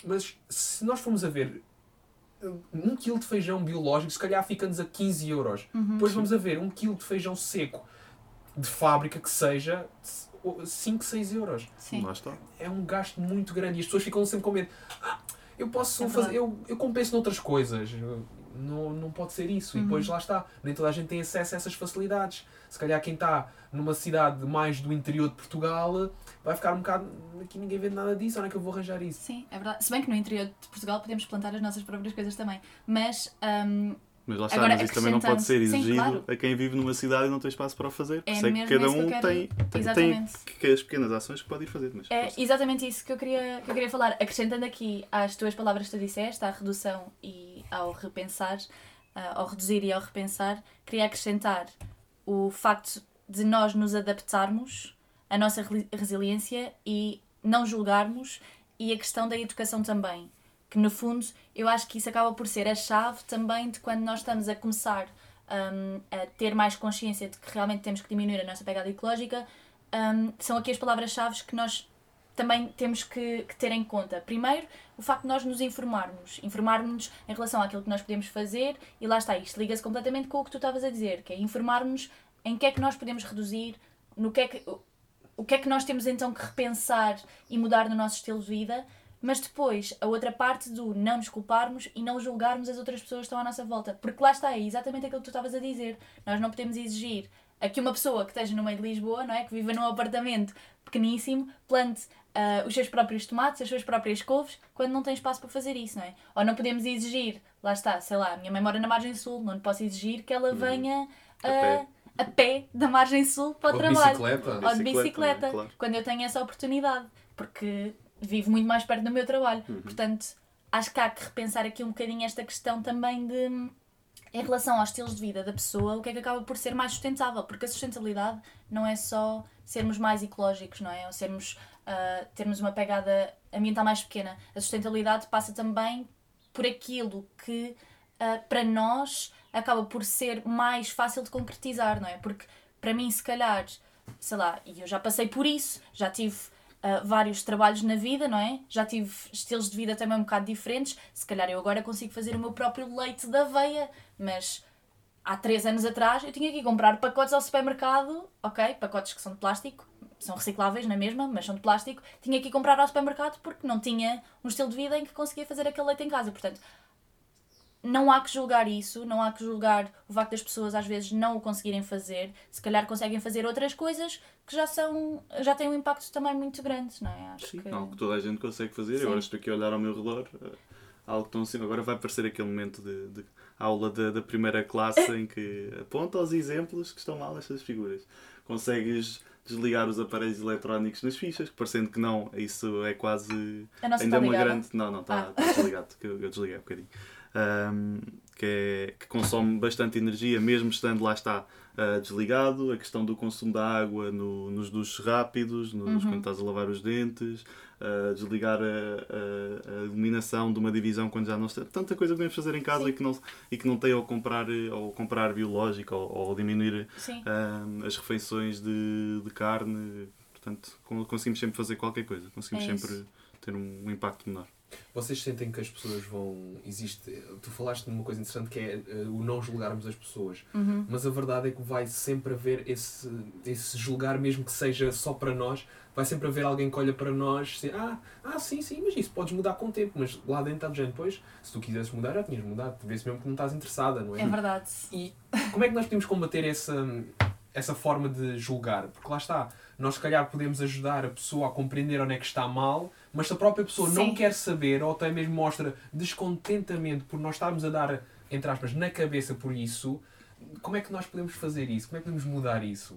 Mas se nós formos a ver, um quilo de feijão biológico se calhar fica-nos a 15 euros. Uhum. Depois vamos a ver um quilo de feijão seco de fábrica que seja 5, 6 euros. Sim. Lá está. É um gasto muito grande e as pessoas ficam sempre com medo. Ah, eu posso é fazer, eu, eu compenso noutras coisas. Não, não pode ser isso. Uhum. E depois lá está. Nem toda a gente tem acesso a essas facilidades. Se calhar quem está numa cidade mais do interior de Portugal vai ficar um bocado. Aqui ninguém vê nada disso, onde é que eu vou arranjar isso? Sim, é verdade. Se bem que no interior de Portugal podemos plantar as nossas próprias coisas também. Mas. Um, mas lá está, Agora, mas isso também não pode ser exigido Sim, claro. a quem vive numa cidade e não tem espaço para o fazer. É Sei que cada um que tem, tem, tem, que as pequenas ações que pode ir fazer. Mas é exatamente isso que eu, queria, que eu queria falar. Acrescentando aqui às tuas palavras que tu disseste, à redução e ao repensar, uh, ao reduzir e ao repensar, queria acrescentar o facto de nós nos adaptarmos, a nossa resiliência e não julgarmos e a questão da educação também. Que no fundo eu acho que isso acaba por ser a chave também de quando nós estamos a começar um, a ter mais consciência de que realmente temos que diminuir a nossa pegada ecológica. Um, são aqui as palavras-chave que nós também temos que, que, ter em conta. Primeiro, o facto de nós nos informarmos. Informarmos em relação àquilo que nós podemos fazer e lá está, isto liga-se completamente com o que tu estavas a dizer, que é informarmos em que é que nós podemos reduzir, no que é que, o que é que nós temos então que repensar e mudar no nosso estilo de vida, mas depois a outra parte do não nos culparmos e não julgarmos as outras pessoas que estão à nossa volta. Porque lá está, é exatamente aquilo que tu estavas a dizer. Nós não podemos exigir a que uma pessoa que esteja no meio de Lisboa, não é? que viva num apartamento pequeníssimo, plante uh, os seus próprios tomates, as suas próprias couves, quando não tem espaço para fazer isso, não é? Ou não podemos exigir, lá está, sei lá, a minha mãe mora na margem sul, não posso exigir que ela uhum. venha a, pé da margem sul para o Ou de trabalho. bicicleta. Ou de Bicicleta, bicicleta, é? Claro. quando eu tenho essa oportunidade, porque vivo muito mais perto do meu trabalho. Uhum. Portanto, acho que há que repensar aqui um bocadinho esta questão também de, em relação aos estilos de vida da pessoa, o que é que acaba por ser mais sustentável, porque a sustentabilidade não é só sermos mais ecológicos, não é? Ou sermos, ah, termos uma pegada ambiental mais pequena. A sustentabilidade passa também por aquilo que ah, para nós acaba por ser mais fácil de concretizar, não é? Porque para mim, se calhar, sei lá, e eu já passei por isso, já tive ah, vários trabalhos na vida, não é? Já tive estilos de vida também um bocado diferentes. Se calhar eu agora consigo fazer o meu próprio leite da aveia, mas há três anos atrás eu tinha que comprar pacotes ao supermercado, ok? Pacotes que são de plástico, são recicláveis na mesma, mas são de plástico. Tinha que ir comprar ao supermercado porque não tinha um estilo de vida em que conseguia fazer aquele leite em casa. Portanto, não há que julgar isso, não há que julgar o facto das pessoas às vezes não o conseguirem fazer. Se calhar conseguem fazer outras coisas que já são já têm um impacto também muito grande, não é? Acho Sim, que algo que toda a gente consegue fazer. Sim. Eu agora estou aqui a olhar ao meu redor, eh, algo tão simples. Agora vai aparecer aquele momento de, de aula da, da primeira classe em que aponta os exemplos que estão mal nestas figuras. Consegues desligar os aparelhos eletrónicos nas fichas, parecendo que não, isso é quase a nossa ainda está uma grande. Não, não, está Ah. está desligado, que eu, eu desliguei um bocadinho. Ahm, que, é- que consome bastante energia, mesmo estando lá está ah, desligado. A questão do consumo da água no- nos duches rápidos, nos, Uhum. quando estás a lavar os dentes, ah, desligar a, a- a iluminação de uma divisão quando já não está. Tanta coisa que podemos fazer em casa Sim. e que, não, e que não tem ao comprar, ao comprar biológico ou, ou diminuir as refeições de, de carne. Portanto, con- conseguimos sempre fazer qualquer coisa, conseguimos É sempre ter um, um impacto menor. Vocês sentem que as pessoas vão. Existe. Tu falaste numa coisa interessante que é eh, o não julgarmos as pessoas. Uhum. Mas a verdade é que vai sempre haver esse, esse julgar, mesmo que seja só para nós. Vai sempre haver alguém que olha para nós e diz, ah, ah, sim, sim, mas isso podes mudar com o tempo. Mas lá dentro está do género, pois, se tu quisesses mudar, já tinhas mudado. Tu vês mesmo que não estás interessada, não é? É verdade. E como é que nós podemos combater essa, essa forma de julgar? Porque lá está, nós se calhar podemos ajudar a pessoa a compreender onde é que está mal, mas se a própria pessoa não Sim. quer saber ou até mesmo mostra descontentamento por nós estarmos a dar, entre aspas, na cabeça por isso, como é que nós podemos fazer isso? Como é que podemos mudar isso?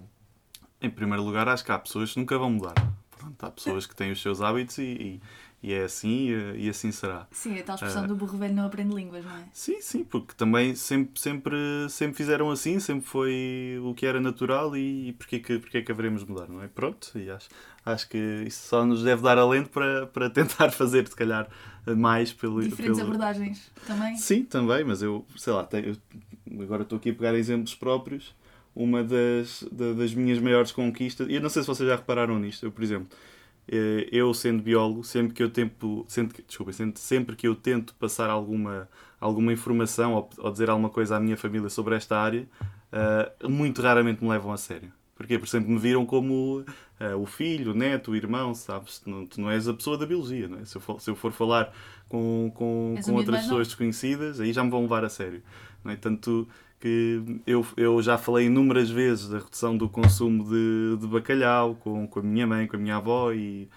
Em primeiro lugar, acho que há pessoas que nunca vão mudar. Pronto, há pessoas que têm os seus hábitos e, e, e é assim e, e assim será. Sim, a tal expressão Ah. do burro velho não aprende línguas, não é? Sim, sim, porque também sempre, sempre, sempre fizeram assim, sempre foi o que era natural e, e porquê, que, porquê que haveremos de mudar, não é? Pronto, e acho, acho que isso só nos deve dar alento para, para tentar fazer, se calhar, mais pelo. Diferentes pelo... abordagens também. Sim, também, mas eu, sei lá, tenho, eu- agora estou aqui a pegar exemplos próprios. Uma das, da- das minhas maiores conquistas, e eu não sei se vocês já repararam nisto, eu, por exemplo, eu sendo biólogo, sempre que eu tento, sempre, que- desculpa, sempre, que eu tento passar alguma, alguma informação ou, ou dizer alguma coisa à minha família sobre esta área, eh, muito raramente me levam a sério. Porquê? Porque sempre me viram como eh, o filho, o neto, o irmão, sabes? Tu não, tu não és a pessoa da biologia, não é? Se eu for, se eu for falar com, com, És com outras pessoas desconhecidas, aí já me vão levar a sério. Não é? Tanto que eu, eu já falei inúmeras vezes da redução do consumo de, de bacalhau com, com a minha mãe, com a minha avó e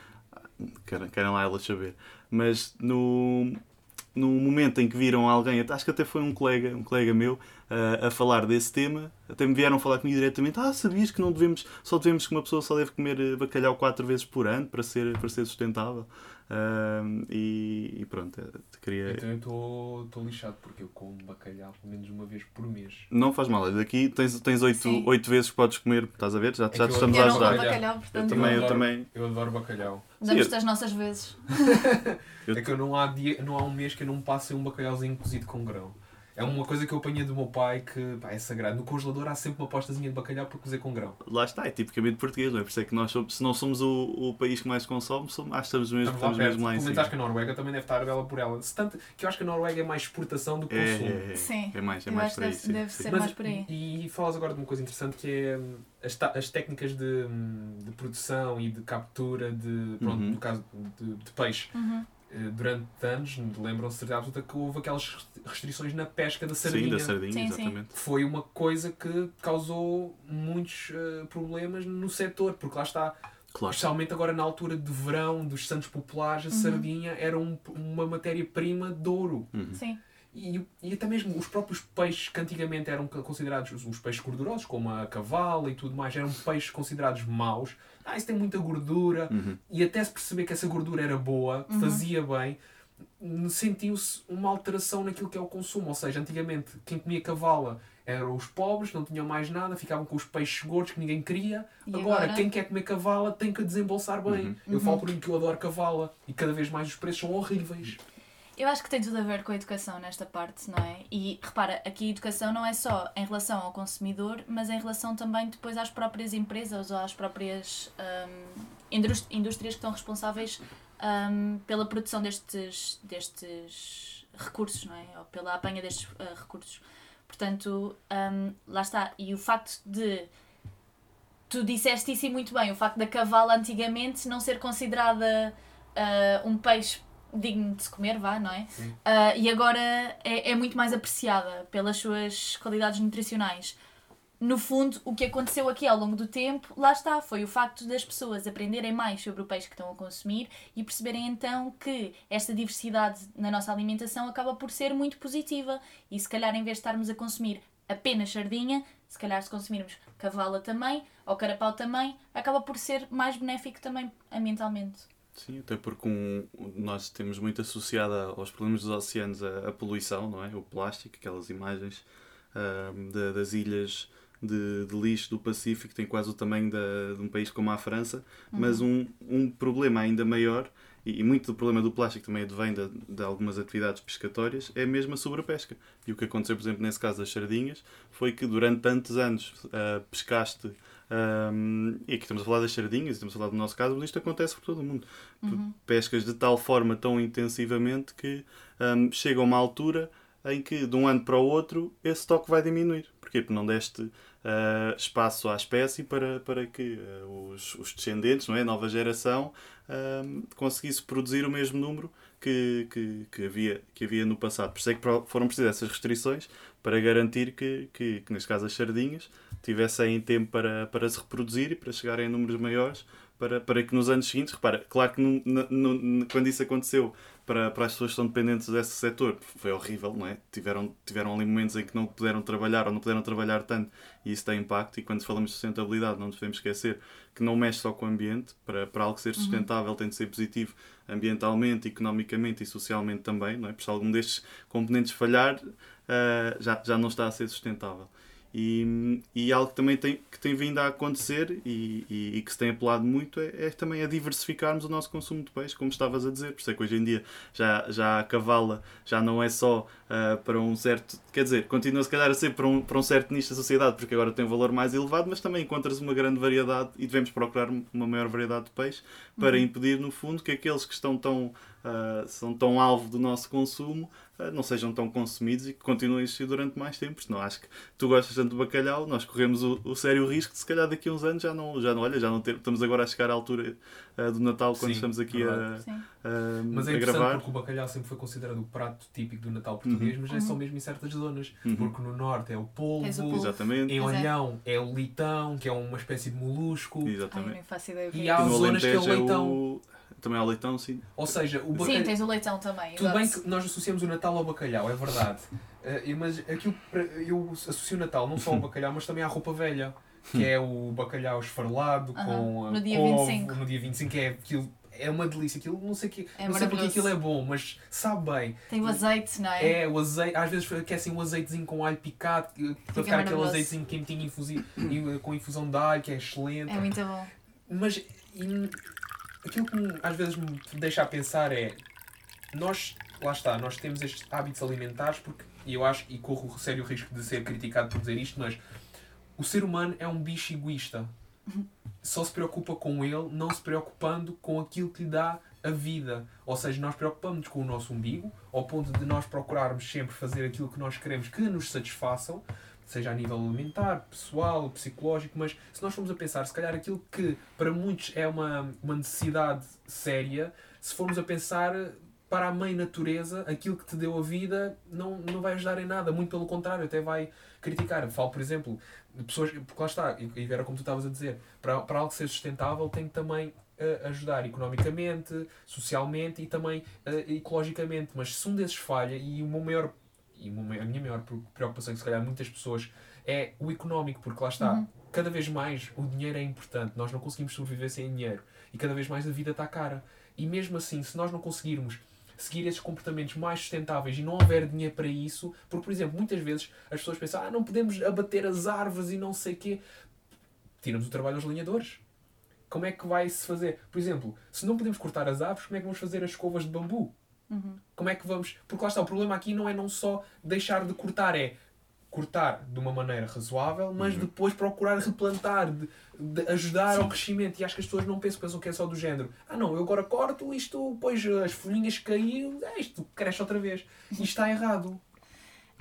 querem, querem lá elas saber. Mas no, no momento em que viram alguém, acho que até foi um colega, um colega meu, a, a falar desse tema, até me vieram falar comigo diretamente, ah, sabias que não devemos, só devemos que uma pessoa só deve comer bacalhau quatro vezes por ano para ser, para ser sustentável. Ah, e, e pronto, eh, queria... Então eu estou lixado porque eu como bacalhau pelo menos uma vez por mês. Não faz mal, daqui tens, tens oito, Sim. oito vezes que podes comer, estás a ver? Já, É já te eu estamos a Eu ajudar. bacalhau, portanto, também, eu adoro, também. Eu adoro bacalhau. damos-te as nossas vezes. Eu- É que eu não há, dia, não há um mês que eu não passe um bacalhauzinho cozido com grão. É uma coisa que eu apanhei do meu pai que pá, é sagrado. No congelador há sempre uma postazinha de bacalhau para cozer com grão. Lá está, é tipicamente português, não é? Por isso é que nós somos, se não somos o, o país que mais consome, somos, acho que estamos mesmo, Estamos lá mesmo lá em cima. acho que a Noruega também deve estar bela por ela. Se tanto, que eu acho que a Noruega é mais exportação do que É, consumo. é, é, Sim, é mais, é eu mais acho aí. deve- sim, deve sim. ser Mas- mais por aí. E, e falas agora de uma coisa interessante que é hum, as, as técnicas de, hum, de produção e de captura de, pronto, Uhum. no caso de, de peixe. Uhum. Eh, Durante anos, lembram-se de certeza absoluta que houve aquelas restrições na pesca da Sim, sardinha. da sardinha, Sim, sim. exatamente. foi uma coisa que causou muitos eh, problemas no setor, porque lá está, Claro. especialmente agora na altura de verão dos Santos Populares, a Uhum. sardinha era um- uma matéria-prima de ouro. Uhum. Sim. E, e até mesmo os próprios peixes que antigamente eram considerados os peixes gordurosos, como a cavala e tudo mais, eram peixes considerados maus. Ah, isso tem muita gordura. Uhum. E até se perceber que essa gordura era boa, Uhum. fazia bem, sentiu-se uma alteração naquilo que é o consumo. Ou seja, antigamente quem comia cavala eram os pobres, não tinham mais nada, ficavam com os peixes gordos que ninguém queria. Agora, agora? quem quer comer cavala tem que desembolsar bem. Uhum. Eu falo por mim que eu adoro cavala e cada vez mais os preços são horríveis. Eu acho que tem tudo a ver com a educação nesta parte, não é? E repara, aqui a educação não é só em relação ao consumidor, mas em relação também depois às próprias empresas ou às próprias indúst- indústrias que estão responsáveis hum, pela produção destes, destes recursos, não é? Ou pela apanha destes ah, recursos. Portanto, hum, lá está. E o facto de. Tu disseste isso muito bem, o facto da cavala antigamente não ser considerada ah, um peixe digno de se comer, vá, não é? Ah, e agora é, é muito mais apreciada pelas suas qualidades nutricionais. No fundo, o que aconteceu aqui ao longo do tempo, lá está, foi o facto das pessoas aprenderem mais sobre o peixe que estão a consumir e perceberem então que esta diversidade na nossa alimentação acaba por ser muito positiva. E se calhar, em vez de estarmos a consumir apenas sardinha, se calhar se consumirmos cavala também, ou carapau também, acaba por ser mais benéfico também ambientalmente. Sim, até porque um, nós temos muito associada aos problemas dos oceanos a, a poluição, não é? O plástico, aquelas imagens ahm, da- das ilhas de, de lixo do Pacífico, tem quase o tamanho da- de um país como a França, mas um, um problema ainda maior, e, e muito do problema do plástico também advém de, de algumas atividades pescatórias, é mesmo a sobrepesca. E o que aconteceu, por exemplo, nesse caso das sardinhas, foi que durante tantos anos ah, pescaste Um, e aqui estamos a falar das sardinhas, estamos a falar do nosso caso, mas isto acontece por todo o mundo. Uhum. Pescas de tal forma, tão intensivamente, que um, chega a uma altura em que, de um ano para o outro, esse estoque vai diminuir. Porquê? Porque não deste uh, espaço à espécie para, para que uh, os, os descendentes, não é? a nova geração, um, conseguisse produzir o mesmo número que, que, que, havia, que havia no passado. Por isso é que foram precisas essas restrições para garantir que, que, que, neste caso, as sardinhas tivessem tempo para, para se reproduzir e para chegarem a números maiores, para, para que nos anos seguintes, repara, claro que no, no, no, quando isso aconteceu para, para as pessoas que são dependentes desse setor, foi horrível, não é? Tiveram, tiveram ali momentos em que não puderam trabalhar ou não puderam trabalhar tanto e isso tem impacto. E quando falamos de sustentabilidade, não nos devemos esquecer que não mexe só com o ambiente, para, para algo ser sustentável uhum. tem de ser positivo ambientalmente, economicamente e socialmente também, não é? Porque se algum destes componentes falhar, uh, já, já não está a ser sustentável. E, e algo que também tem, que tem vindo a acontecer e, e, e que se tem apelado muito é, é, também a diversificarmos o nosso consumo de peixe, como estavas a dizer. Por isso é que hoje em dia já, já a cavala já não é só uh, para um certo. Quer dizer, continua se calhar a ser para um, para um certo nicho da sociedade, porque agora tem um valor mais elevado, mas também encontras uma grande variedade e devemos procurar uma maior variedade de peixe para uhum. impedir, no fundo, que aqueles que estão tão. Uh, são tão alvo do nosso consumo uh, não sejam tão consumidos e que continuem a existir durante mais tempo. Senão acho que tu gostas tanto do bacalhau, nós corremos o, o, sério risco de se calhar daqui a uns anos já não, já não olha, já não ter, estamos agora a chegar à altura uh, do Natal quando Sim, estamos aqui a, a, mas é a gravar. porque o bacalhau sempre foi considerado o prato típico do Natal português, Uhum. mas é só mesmo em certas zonas. Uhum. Porque no norte é o polvo, Tens o polvo. Exatamente. em é. Olhão é. o leitão, que é uma espécie de molusco. Ai, Exatamente. nem faço ideia o que E é há zonas que é o Alentejo leitão. o- Também há o leitão, sim. Ou seja, o Sim, bacalhau. tens o leitão também. Tudo bem que nós associamos o Natal ao bacalhau, é verdade. Eh, mas aquilo, para- eu associo o Natal não só ao bacalhau, mas também à roupa velha. Que é o bacalhau esfarelado Aham. com a No dia couve, 25. No dia 25, que é aquilo. É uma delícia, aquilo não sei, que, É não sei porque aquilo é bom, mas sabe bem. Tem o azeite, não é? É, o azeite, às vezes aquecem um azeitezinho com alho picado, para ficar aquele azeitezinho quentinho infusi, e, com infusão de alho, que é excelente. É muito bom. Mas e, aquilo que às vezes me deixa a pensar é nós, lá está, nós temos estes hábitos alimentares porque e eu acho e corro sério risco de ser criticado por dizer isto, mas o ser humano é um bicho egoísta. Só se preocupa com ele, não se preocupando com aquilo que lhe dá a vida. Ou seja, nós preocupamos com o nosso umbigo, ao ponto de nós procurarmos sempre fazer aquilo que nós queremos que nos satisfaçam, seja a nível alimentar, pessoal, psicológico, mas se nós formos a pensar, se calhar aquilo que para muitos é uma, uma necessidade séria, se formos a pensar para a mãe natureza, aquilo que te deu a vida não, não vai ajudar em nada, muito pelo contrário, até vai criticar. Falo, por exemplo, pessoas, porque lá está, e era como tu estavas a dizer, para, para algo ser sustentável tem que também eh, ajudar economicamente, socialmente e também eh, ecologicamente. Mas se um desses falha, e o meu maior e uma- a minha maior preocupação, que se calhar muitas pessoas, é o económico, porque lá está, cada vez mais o dinheiro é importante, nós não conseguimos sobreviver sem dinheiro e cada vez mais a vida está cara. E mesmo assim, se nós não conseguirmos seguir esses comportamentos mais sustentáveis e não houver dinheiro para isso, porque, por exemplo, muitas vezes as pessoas pensam, ah, não podemos abater as árvores e não sei o quê. Tiramos o trabalho aos lenhadores. Como é que vai se fazer? Por exemplo, se não podemos cortar as árvores, como é que vamos fazer as escovas de bambu? Como é que vamos. Porque lá está, o problema aqui não é não só deixar de cortar, é cortar de uma maneira razoável, mas depois procurar replantar, de, de ajudar ao crescimento. E acho que as pessoas não pensam, pensam que é só do género. Ah não, eu agora corto isto, depois as folhinhas caíram, é isto, cresce outra vez. Isto está errado.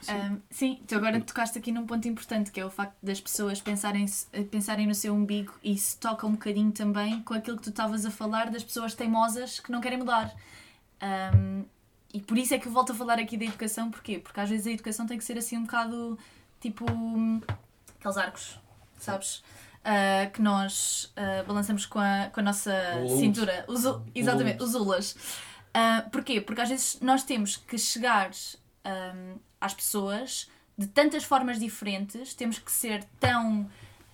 Um, sim, tu agora tocaste aqui num ponto importante que é o facto das pessoas pensarem, pensarem no seu umbigo e se toca um bocadinho também com aquilo que tu estavas a falar das pessoas teimosas que não querem mudar. Um, e por isso é que eu volto a falar aqui da educação, porquê? Porque às vezes a educação tem que ser assim um bocado tipo aqueles arcos, sabes? Ah, que nós ah, balançamos com a, com a nossa Ululos. cintura. Os, exatamente, os ulas. Ah, porquê? Porque às vezes nós temos que chegar hum, às pessoas de tantas formas diferentes, temos que ser tão.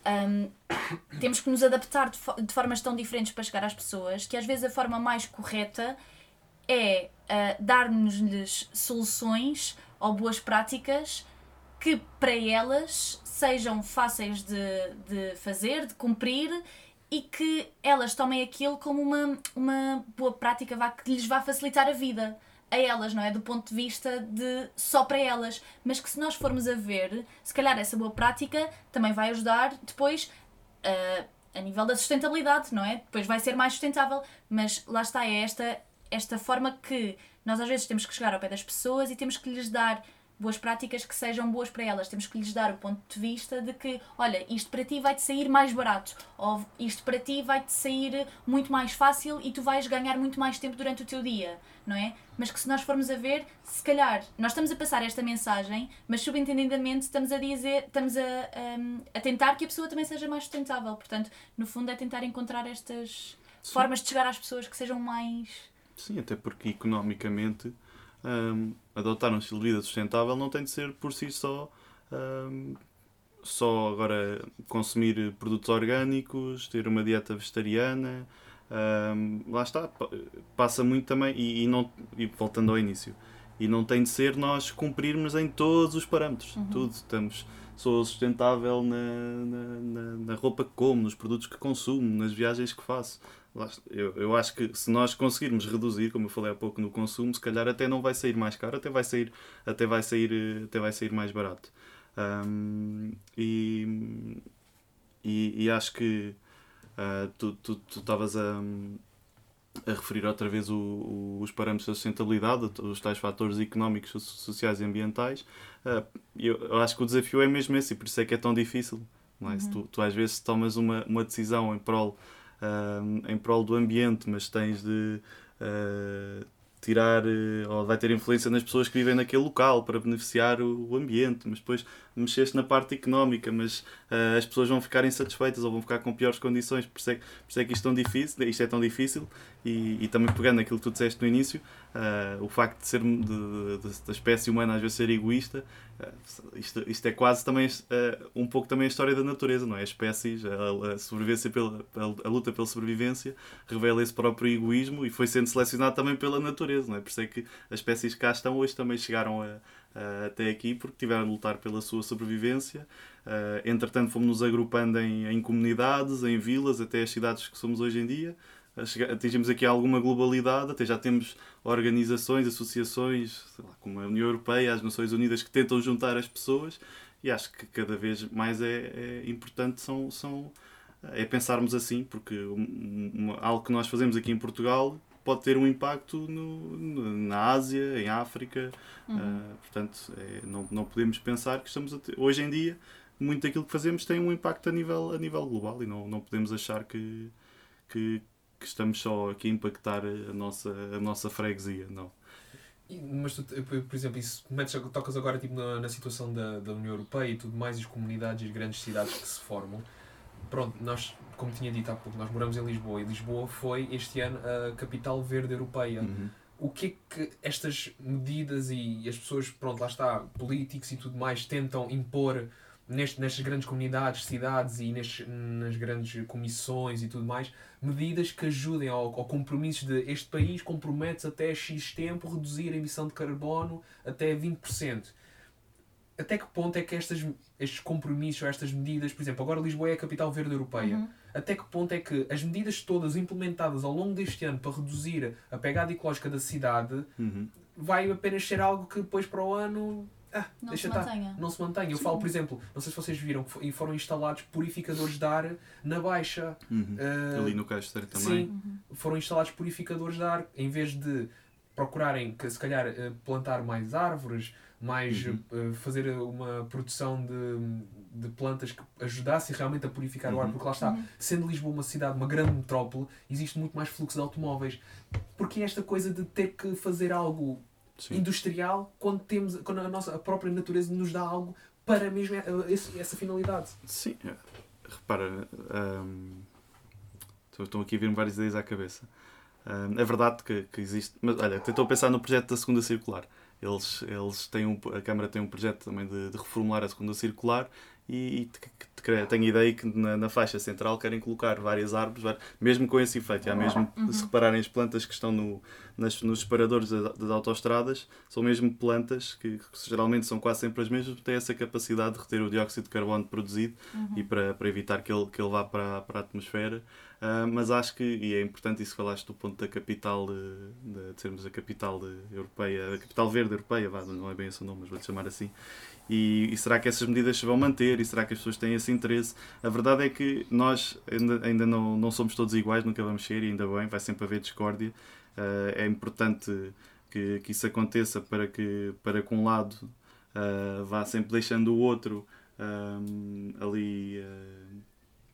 hum, temos que nos adaptar de, fo- de formas tão diferentes para chegar às pessoas que às vezes a forma mais correta é ah, dar-nos-lhes soluções ou boas práticas que para elas sejam fáceis de, de fazer, de cumprir e que elas tomem aquilo como uma, uma boa prática que lhes vá facilitar a vida a elas, não é? Do ponto de vista de só para elas. Mas que se nós formos a ver, se calhar essa boa prática também vai ajudar depois ah, a nível da sustentabilidade, não é? Depois vai ser mais sustentável, mas lá está, é esta, esta forma que nós às vezes temos que chegar ao pé das pessoas e temos que lhes dar boas práticas que sejam boas para elas. Temos que lhes dar o ponto de vista de que, olha, isto para ti vai-te sair mais barato, ou isto para ti vai-te sair muito mais fácil e tu vais ganhar muito mais tempo durante o teu dia, não é? Mas que se nós formos a ver, se calhar nós estamos a passar esta mensagem, mas subentendidamente estamos a dizer, estamos a, hum, a tentar que a pessoa também seja mais sustentável. Portanto, no fundo é tentar encontrar estas formas de chegar às pessoas que sejam mais. Sim, até porque economicamente hum, adotar um estilo de vida sustentável não tem de ser por si só hum, só agora consumir produtos orgânicos, ter uma dieta vegetariana. hum, lá está, pa- passa muito também, e, e não, e voltando ao início, e não tem de ser nós cumprirmos em todos os parâmetros, tudo. Estamos, sou sustentável na, na, na, na roupa que como, nos produtos que consumo, nas viagens que faço. Eu, eu acho que se nós conseguirmos reduzir, como eu falei há pouco no consumo, se calhar até não vai sair mais caro, até vai sair, até vai sair, eh, até vai sair mais barato. Ahm, e, e, e acho que ah, tu tu tu estavas a, a referir outra vez o- o- os parâmetros da sustentabilidade, os tais fatores económicos, so- sociais e ambientais. Ah, eu, eu acho que o desafio é mesmo esse, e por isso é que é tão difícil. É? Se tu, tu às vezes tomas uma, uma decisão em prol, ah, em prol do ambiente, mas tens de ah, tirar ou vai ter influência nas pessoas que vivem naquele local para beneficiar o, o ambiente, mas depois mexeste na parte económica, mas ah, as pessoas vão ficar insatisfeitas ou vão ficar com piores condições, por isso é, por isso é que isto, é tão difícil, isto é tão difícil e, e também pegando naquilo que tu disseste no início, ah, o facto de ser de- de- da espécie humana às vezes ser egoísta, ah, isto, isto é quase também um pouco também a história da natureza, não é? As espécies, a, a sobrevivência pela, a, a luta pela sobrevivência revela esse próprio egoísmo e foi sendo selecionado também pela natureza, não é? Por isso é que as espécies que cá estão hoje também chegaram a, a- até aqui porque tiveram de lutar pela sua sobrevivência. Ah, entretanto, fomos-nos agrupando em, em comunidades, em vilas, até as cidades que somos hoje em dia. Chega- Atingimos aqui alguma globalidade, até já temos organizações, associações, lá, como a União Europeia, as Nações Unidas, que tentam juntar as pessoas e acho que cada vez mais é, é importante são, são, é pensarmos assim, porque algo que nós fazemos aqui em Portugal pode ter um impacto no, no- na Ásia, em África. Ah, portanto, é, não, não podemos pensar que estamos a ter- hoje em dia muito daquilo que fazemos tem um impacto a nível, a nível global e não, não podemos achar que, que, que estamos só aqui a impactar a nossa, a nossa freguesia. Não. Mas tu, por por exemplo, isso metes, tocas agora tipo, na, na situação da, da União Europeia e tudo mais, e as comunidades e as grandes cidades que se formam. Pronto, nós, como tinha dito há pouco, nós moramos em Lisboa e Lisboa foi este ano a capital verde europeia. o que é que estas medidas e as pessoas, pronto, lá está, políticos e tudo mais, tentam impor neste, nestas grandes comunidades, cidades e nestes, nas grandes comissões e tudo mais, medidas que ajudem ao, ao compromisso de este país compromete até X tempo reduzir a emissão de carbono até 20%. Até que ponto é que estas, estes compromissos, estas medidas, por exemplo, agora Lisboa é a capital verde europeia, Uhum. Até que ponto é que as medidas todas implementadas ao longo deste ano para reduzir a pegada ecológica da cidade Uhum. vai apenas ser algo que depois para o ano ah, Não deixa se mantenha. Não se mantenha. Eu Sim. falo, por exemplo, não sei se vocês viram, e foram instalados purificadores de ar na Baixa. Uhum. Ah, Ali no Castro também. Sim, foram instalados purificadores de ar em vez de procurarem, que, se calhar, eh, plantar mais árvores, mais Uhum. eh, fazer uma produção de, de plantas que ajudassem realmente a purificar o ar, Uhum. porque lá está, sendo Lisboa uma cidade, uma grande metrópole, existe muito mais fluxo de automóveis. Porque esta coisa de ter que fazer algo Sim. industrial quando temos quando a nossa a própria natureza nos dá algo para mesmo eh, esse- essa finalidade. Sim, é. repara, hum, estou- estão aqui a vir várias ideias à cabeça. Hum, é verdade que, que existe, mas olha, estou a pensar no projeto da segunda circular. Eles, eles têm um, a Câmara tem um projeto também de, de reformular a segunda circular e, e tenho a ideia que na, na faixa central querem colocar várias árvores, mesmo com esse efeito. Já mesmo, se repararem as plantas que estão no, nas, nos separadores das, das autoestradas, são mesmo plantas que, que geralmente são quase sempre as mesmas, têm essa capacidade de reter o dióxido de carbono produzido e para, para evitar que ele, que ele vá para, para a atmosfera. Ah, mas acho que, e é importante isso que falaste do ponto da capital, de, de, de sermos a capital de- europeia, a capital verde europeia, vá, não é bem esse o nome, mas vou-te chamar assim. E, e será que essas medidas se vão manter? E será que as pessoas têm esse interesse? A verdade é que nós ainda, ainda não, não somos todos iguais, nunca vamos ser, e ainda bem, vai sempre haver discórdia. Ah, é importante que, que isso aconteça para que, para que um lado ah, vá sempre deixando o outro ahm, ali. ah,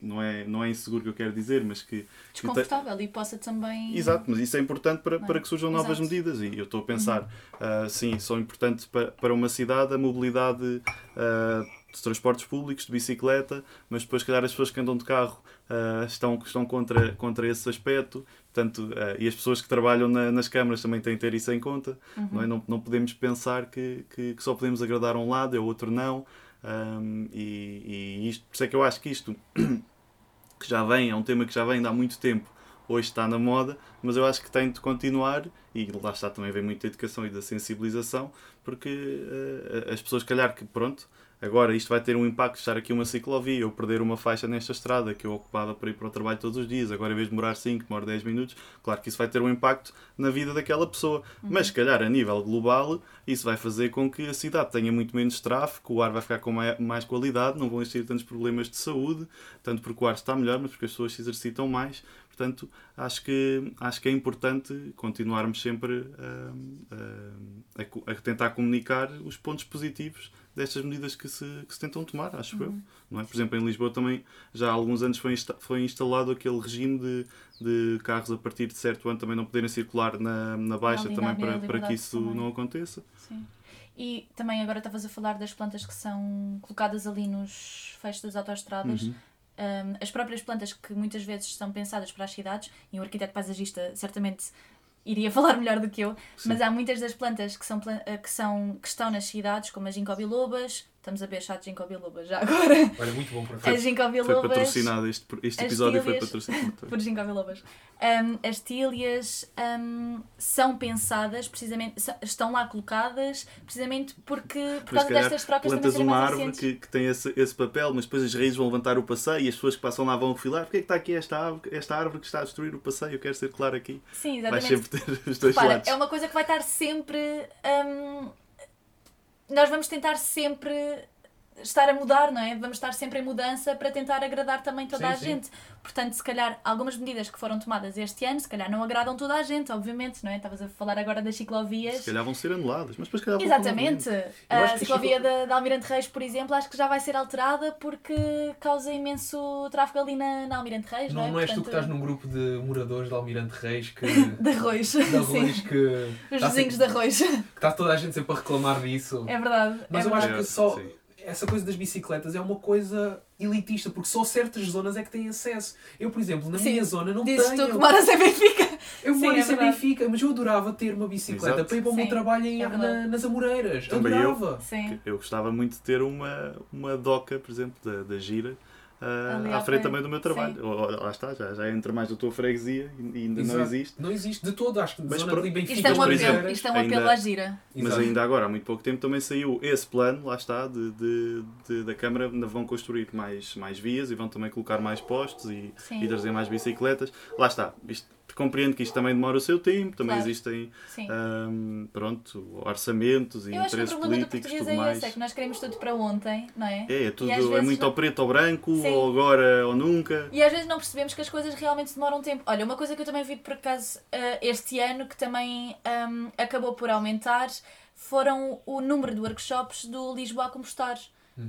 não é, não é inseguro que eu quero dizer, mas que. que te- Desconfortável e possa também. Exato, mas isso é importante para, é? para que surjam novas Exato. Uhum. medidas e eu estou a pensar, ah, sim, são importantes para, para uma cidade a mobilidade ah, de transportes públicos, de bicicleta, mas depois, se calhar, as pessoas que andam de carro ah, estão, estão contra, contra esse aspecto, portanto, e as pessoas que trabalham na- nas câmaras também têm que ter isso em conta, Uhum. não, é? não, não podemos pensar que, que, que só podemos agradar um lado e ao outro não, Ahm, e, e isto, por isso é que eu acho que isto que já vem, é um tema que já vem há muito tempo, hoje está na moda, mas eu acho que tem de continuar, e lá está também vem muita educação e da sensibilização, porque eh, as pessoas, calhar, que pronto, agora isto vai ter um impacto, estar aqui uma ciclovia, eu perder uma faixa nesta estrada que eu ocupava para ir para o trabalho todos os dias, agora em vez de demorar 5, demora 10 minutos, claro que isso vai ter um impacto na vida daquela pessoa, mas se calhar a nível global, isso vai fazer com que a cidade tenha muito menos tráfego, o ar vai ficar com mai- mais qualidade, não vão existir tantos problemas de saúde, tanto porque o ar está melhor, mas porque as pessoas se exercitam mais. Portanto, acho que, acho que é importante continuarmos sempre hum, hum, a, co- a tentar comunicar os pontos positivos destas medidas que se, que se tentam tomar, acho eu. Não é? Por exemplo, em Lisboa também já há alguns anos foi, insta- foi instalado aquele regime de, de carros a partir de certo ano também não poderem circular na, na Baixa também para, Avenida para que isso também. não aconteça. Sim. E também agora estavas a falar das plantas que são colocadas ali nos fechos das autoestradas. Uhum. Um, as próprias plantas que muitas vezes são pensadas para as cidades, e um arquiteto paisagista certamente iria falar melhor do que eu, Sim. mas há muitas das plantas que, são, eh, que, são, que estão nas cidades, como as ginkgo bilobas, estamos a ver chá de ginkgo biloba já agora, Olha, muito bom por as acaso. ginkgo Foi bilobas, patrocinado, este, este episódio foi patrocinado. por ginkgo bilobas. Um, as tílias um, são pensadas precisamente, sa- estão lá colocadas precisamente porque por Mas, causa calhar, destas trocas plantas uma árvore que, que tem esse, esse papel, mas depois as raízes vão levantar o passeio e as pessoas que passam lá vão refilar. Porquê é que está aqui esta árvore, esta árvore que está a destruir o passeio? Eu quero circular aqui. Sim, Vai exatamente. sempre ter os dois Repara, lados. é uma coisa que vai estar sempre. hum, nós vamos tentar sempre estar a mudar, não é? Vamos estar sempre em mudança para tentar agradar também toda Sim, a sim. gente. Portanto, se calhar algumas medidas que foram tomadas este ano, se calhar não agradam toda a gente, obviamente, não é? Estavas a falar agora das ciclovias. Se calhar vão ser anuladas, mas depois se calhar vão Exatamente. acho A ciclovia da, da Almirante Reis, por exemplo, acho que já vai ser alterada porque causa imenso tráfego ali na, na Almirante Reis, não, Não, é? não és tu que Portanto, estás num grupo de moradores de Almirante Reis que. De arroz. de arroz Sim. que. Os vizinhos de sempre- arroz. que está toda a gente sempre a reclamar disso. É verdade. Mas é eu acho verdade. que só. Sim. Essa coisa das bicicletas é uma coisa elitista, porque só certas zonas é que têm acesso. Eu, por exemplo, na Sim. minha zona não Dizes tu tenho. que moras em Benfica. Eu moro é em. Benfica, mas eu adorava ter uma bicicleta Exato. para ir para o meu trabalho em- é na- nas Amoreiras. Também eu. adorava. Sim. Eu gostava muito de ter uma, uma doca, por exemplo, da, da gira. Ali à à frente frente, também do meu trabalho. sim. Lá está, já, já entra mais da tua freguesia e ainda não Exato. existe. Não existe de todo, acho que Mas zona por- Benfica. Isto é um apelo, exemplo, isto é um apelo ainda- à gira. Mas Exato. ainda agora, há muito pouco tempo, também saiu esse plano, lá está, de, de- de- da Câmara, ainda vão construir mais, mais vias e vão também colocar mais postos e, e trazer mais bicicletas. Lá está, isto, compreendo que isto também demora o seu tempo, também Claro. existem ahm, pronto, orçamentos e Eu acho que o interesses problema do políticos português tudo é mais. esse, é que nós queremos tudo para ontem, não é? É, é tudo, é vezes muito ao preto ou branco, Sim. ou agora ou nunca. E às vezes não percebemos que as coisas realmente demoram tempo. Olha, uma coisa que eu também vi por acaso eh, este ano, que também ahm, acabou por aumentar, foram o número de workshops do Lisboa a Compostar.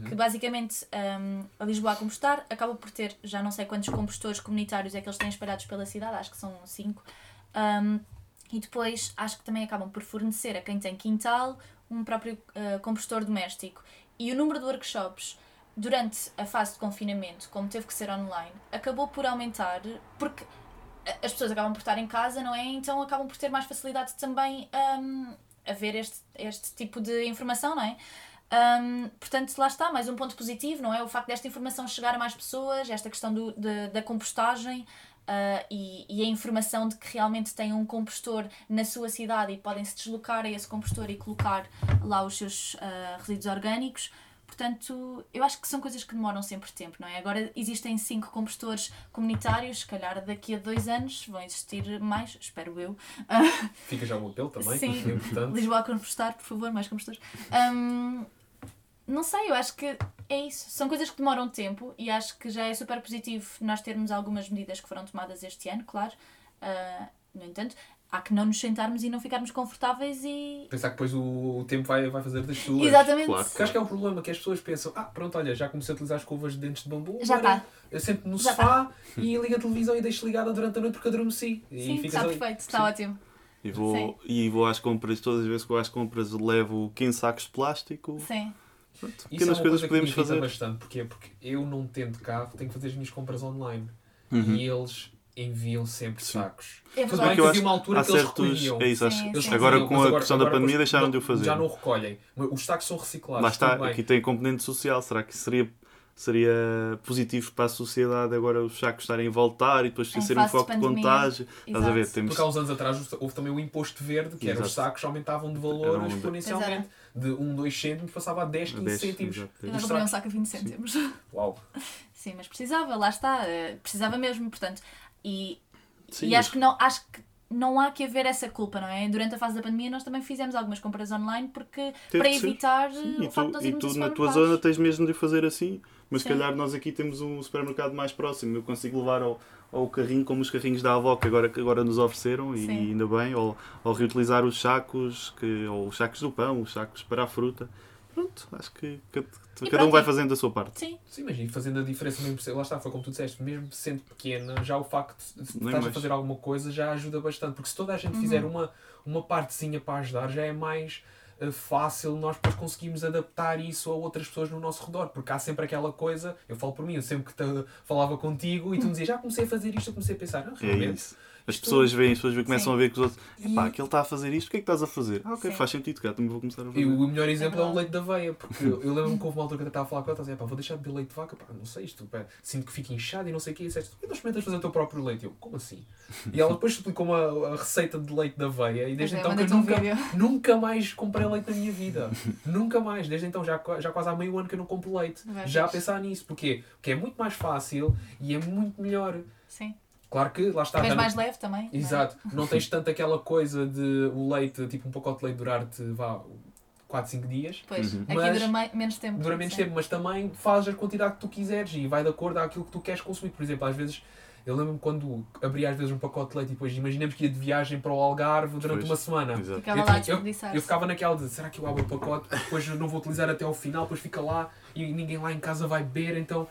Que basicamente ahm, a Lisboa a Compostar acaba por ter já não sei quantos compostores comunitários é que eles têm espalhados pela cidade, acho que são cinco. Ahm, e depois acho que também acabam por fornecer a quem tem quintal um próprio ah, compostor doméstico. E o número de workshops durante a fase de confinamento, como teve que ser online, acabou por aumentar porque as pessoas acabam por estar em casa, não é? Então acabam por ter mais facilidade também hum, a ver este, este tipo de informação, não é? Hum, portanto, lá está, mais um ponto positivo, não é? O facto desta informação chegar a mais pessoas, esta questão do, de- da compostagem ah, e, e a informação de que realmente têm um compostor na sua cidade e podem se deslocar a esse compostor e colocar lá os seus ah, resíduos orgânicos. Portanto, eu acho que são coisas que demoram sempre tempo, não é? Agora existem cinco compostores comunitários, se calhar daqui a dois anos vão existir mais, espero eu. Ah, Fica já o apelo também, Sim. que é importante. Lisboa a compostar, por favor, mais compostores. Hum, não sei, eu acho que é isso. São coisas que demoram tempo e acho que já é super positivo nós termos algumas medidas que foram tomadas este ano, claro. Ah, no entanto, há que não nos sentarmos e não ficarmos confortáveis e. Pensar que depois o, o tempo vai, vai fazer das suas. Exatamente. Claro. Porque acho que é o problema, que as pessoas pensam, ah, pronto, olha, já comecei a utilizar escovas de dentes de bambu, Já está. eu sento no Já sofá e ligo a televisão e deixo ligada durante a noite porque adormeci. E Sim, está ali. perfeito, está ótimo. E vou, Sim. e vou às compras, todas as vezes que vou às compras levo 15 sacos de plástico. Sim. Pronto, Isso é pequenas uma coisas coisa que podemos fazer. bastante. Porquê? Porque eu não tendo carro, tenho que fazer as minhas compras online. Uhum. E eles enviam sempre Sim. sacos. É Tudo verdade. bem que eu havia acho uma altura Há que eles certos. recolhiam. É isso, acho- Sim, eles- sim, agora com a questão da pandemia deixaram de o fazer. Já não recolhem. Mas Os sacos são reciclados. Lá está, aqui tem componente social. Será que seria, seria positivo para a sociedade agora os sacos estarem a voltar e depois Em serem um de foco de pandemia. contágio? Estás a ver? Exato. Temos, Porque há uns anos atrás houve também o imposto verde, que era os Exato. sacos aumentavam de valor de- exponencialmente. De 1, 2 cêntimos passava a 10, 15 10, cêntimos. Eu não comprei um saco a 20 cêntimos. Uau. Sim, mas precisava, lá está. eh, Precisava mesmo, portanto. E, Sim, e mas- acho que não acho que não há que haver essa culpa, não é? Durante a fase da pandemia nós também fizemos algumas compras online porque Teve para evitar Sim, e o facto de nós e tu na tua zona tens mesmo de fazer assim, mas se calhar nós aqui temos um supermercado mais próximo. Eu consigo levar ao, ao carrinho como os carrinhos da avó que agora, que agora nos ofereceram e, Sim. ainda bem, ou, ou reutilizar os sacos, que, ou os sacos do pão, os sacos para a fruta. Pronto, acho que cada, cada pronto, um vai e- fazendo a sua parte. Sim, Sim, mas e fazendo a diferença mesmo, lá está, foi como tu disseste, mesmo sendo pequena, já o facto de Nem estás a fazer alguma coisa já ajuda bastante. Porque se toda a gente Uhum. fizer uma, uma partezinha para ajudar, já é mais fácil nós depois conseguimos adaptar isso a outras pessoas no nosso redor. Porque há sempre aquela coisa, eu falo por mim, eu sempre que te, falava contigo e tu me dizias, já comecei a fazer isto, eu comecei a pensar, ah, É realmente. isso. As pessoas veem, as pessoas começam Sim. a ver que os outros. E- Epá, que ele está a fazer isto, o que é que estás a fazer? Ah, ok, Sim. faz sentido, cá também vou começar a fazer. E o melhor exemplo é, o verdade. leite da aveia, porque eu lembro-me que houve uma altura que eu estava a falar com ela, estava a dizer, pá, vou deixar de beber leite de vaca, pá, não sei isto, pá, sinto que fica inchado e não sei o que, e disseste, por que não experimentas fazer o teu próprio leite? E eu, como assim? E ela depois explicou uma a receita de leite da aveia, e desde é, então que eu um nunca, nunca mais comprei leite na minha vida. nunca mais, desde então, já, já quase há meio ano que eu não compro leite. Vai, já a pensar nisso, porquê? Porque é muito mais fácil e é muito melhor. sim. Claro que lá está. Não- mais leve também. não é? Exato. Não tens tanto aquela coisa de o leite, tipo um pacote de leite durar-te, vá, 4, 5 dias. Pois, Uhum. aqui Mas dura menos tempo. Dura menos tempo, mas também faz a quantidade que tu quiseres e vai de acordo àquilo que tu queres consumir. Por exemplo, às vezes, eu lembro-me quando abri às vezes um pacote de leite e depois imaginemos que ia de viagem para o Algarve durante Pois. uma semana. Exato. Ficava Eu lá desperdiçar. Eu ficava naquela de será que eu abro o pacote, depois eu não vou utilizar até ao final, depois fica lá e ninguém lá em casa vai beber, então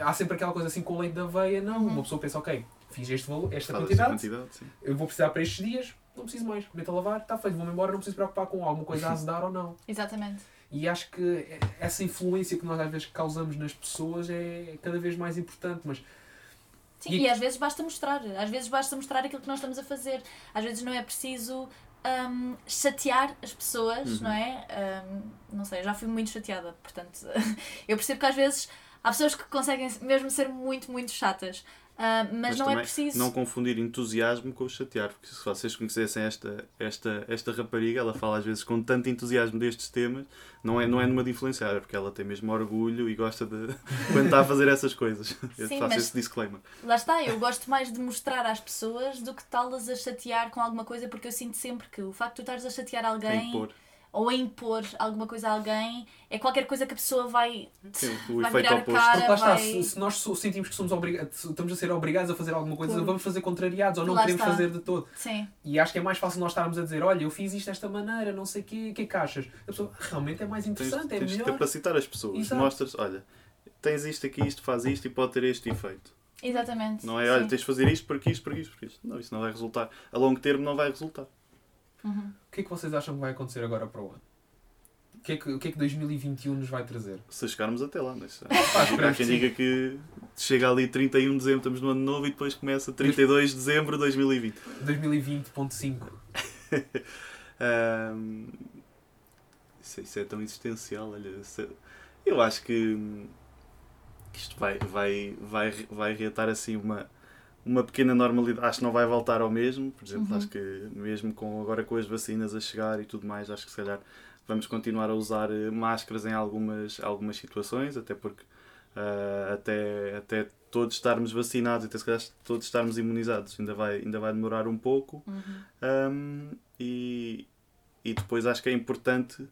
há sempre aquela coisa assim com o leite da aveia, não, Uhum. uma pessoa pensa, ok, fiz este valor, esta essa quantidade, quantidade, sim. eu vou precisar para estes dias, não preciso mais, meto a lavar, está feito, vou-me embora, não preciso preocupar com alguma coisa a azedar ou não. Exatamente. E acho que essa influência que nós às vezes causamos nas pessoas é cada vez mais importante. Mas Sim, e... e às vezes basta mostrar. Às vezes basta mostrar aquilo que nós estamos a fazer. Às vezes não é preciso um, chatear as pessoas, uhum. não é? Um, não sei, já fui muito chateada, portanto, eu percebo que às vezes há pessoas que conseguem mesmo ser muito, muito chatas. Uh, mas, mas, não é preciso. Não confundir entusiasmo com chatear, porque se vocês conhecessem esta, esta, esta rapariga, ela fala às vezes com tanto entusiasmo destes temas, não é, não é numa de influenciar, porque ela tem mesmo orgulho e gosta de. quando está a fazer essas coisas. Eu Sim, faço esse disclaimer. Lá está, eu gosto mais de mostrar às pessoas do que tá-las a chatear com alguma coisa, porque eu sinto sempre que o facto de tu estares a chatear alguém ou a impor alguma coisa a alguém, é qualquer coisa que a pessoa vai, Sim, o vai virar oposto. cara. Porque lá está, vai... se, se, nós sentimos que somos obrigados, estamos a ser obrigados a fazer alguma coisa, vamos fazer contrariados ou não lá queremos está. fazer de todo. Sim. E acho que é mais fácil nós estarmos a dizer, olha, eu fiz isto desta maneira, não sei o quê, o que é que achas? A pessoa, realmente é mais interessante, tens, é tens melhor. Tens capacitar as pessoas, Exato. mostras, olha, tens isto aqui, isto faz isto e pode ter este efeito. Exatamente. Não é, olha, tens de fazer isto porque isto, porque isto, porque isto. Não, isso não vai resultar. A longo termo não vai resultar. Uhum. O que é que vocês acham que vai acontecer agora para o ano? O que, é que, o que é que 2021 nos vai trazer? Se chegarmos até lá, não é? Há quem diga que chega ali 31 de dezembro, estamos no ano novo e depois começa 32 de dezembro de 2020. 2020.5 um, isso, isso, é tão existencial. Olha, é, eu acho que, que isto vai, vai, vai, vai reatar assim uma, uma pequena normalidade. Acho que não vai voltar ao mesmo. Por exemplo, uhum. acho que mesmo com, agora com as vacinas a chegar e tudo mais, acho que se calhar vamos continuar a usar eh, máscaras em algumas, algumas situações, até porque uh, até, até todos estarmos vacinados e até se calhar todos estarmos imunizados ainda vai, ainda vai demorar um pouco. Uhum. Um, e, e depois acho que é importante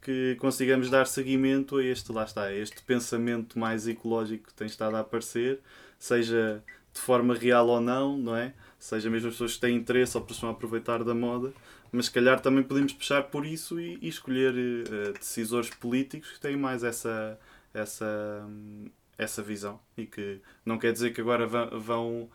que consigamos dar seguimento a este, lá está, a este pensamento mais ecológico que tem estado a aparecer, seja de forma real ou não, não é? Seja mesmo as pessoas que têm interesse ou a aproveitar da moda, mas se calhar também podemos puxar por isso e, e escolher uh, decisores políticos que têm mais essa, essa, essa visão e que não quer dizer que agora vão,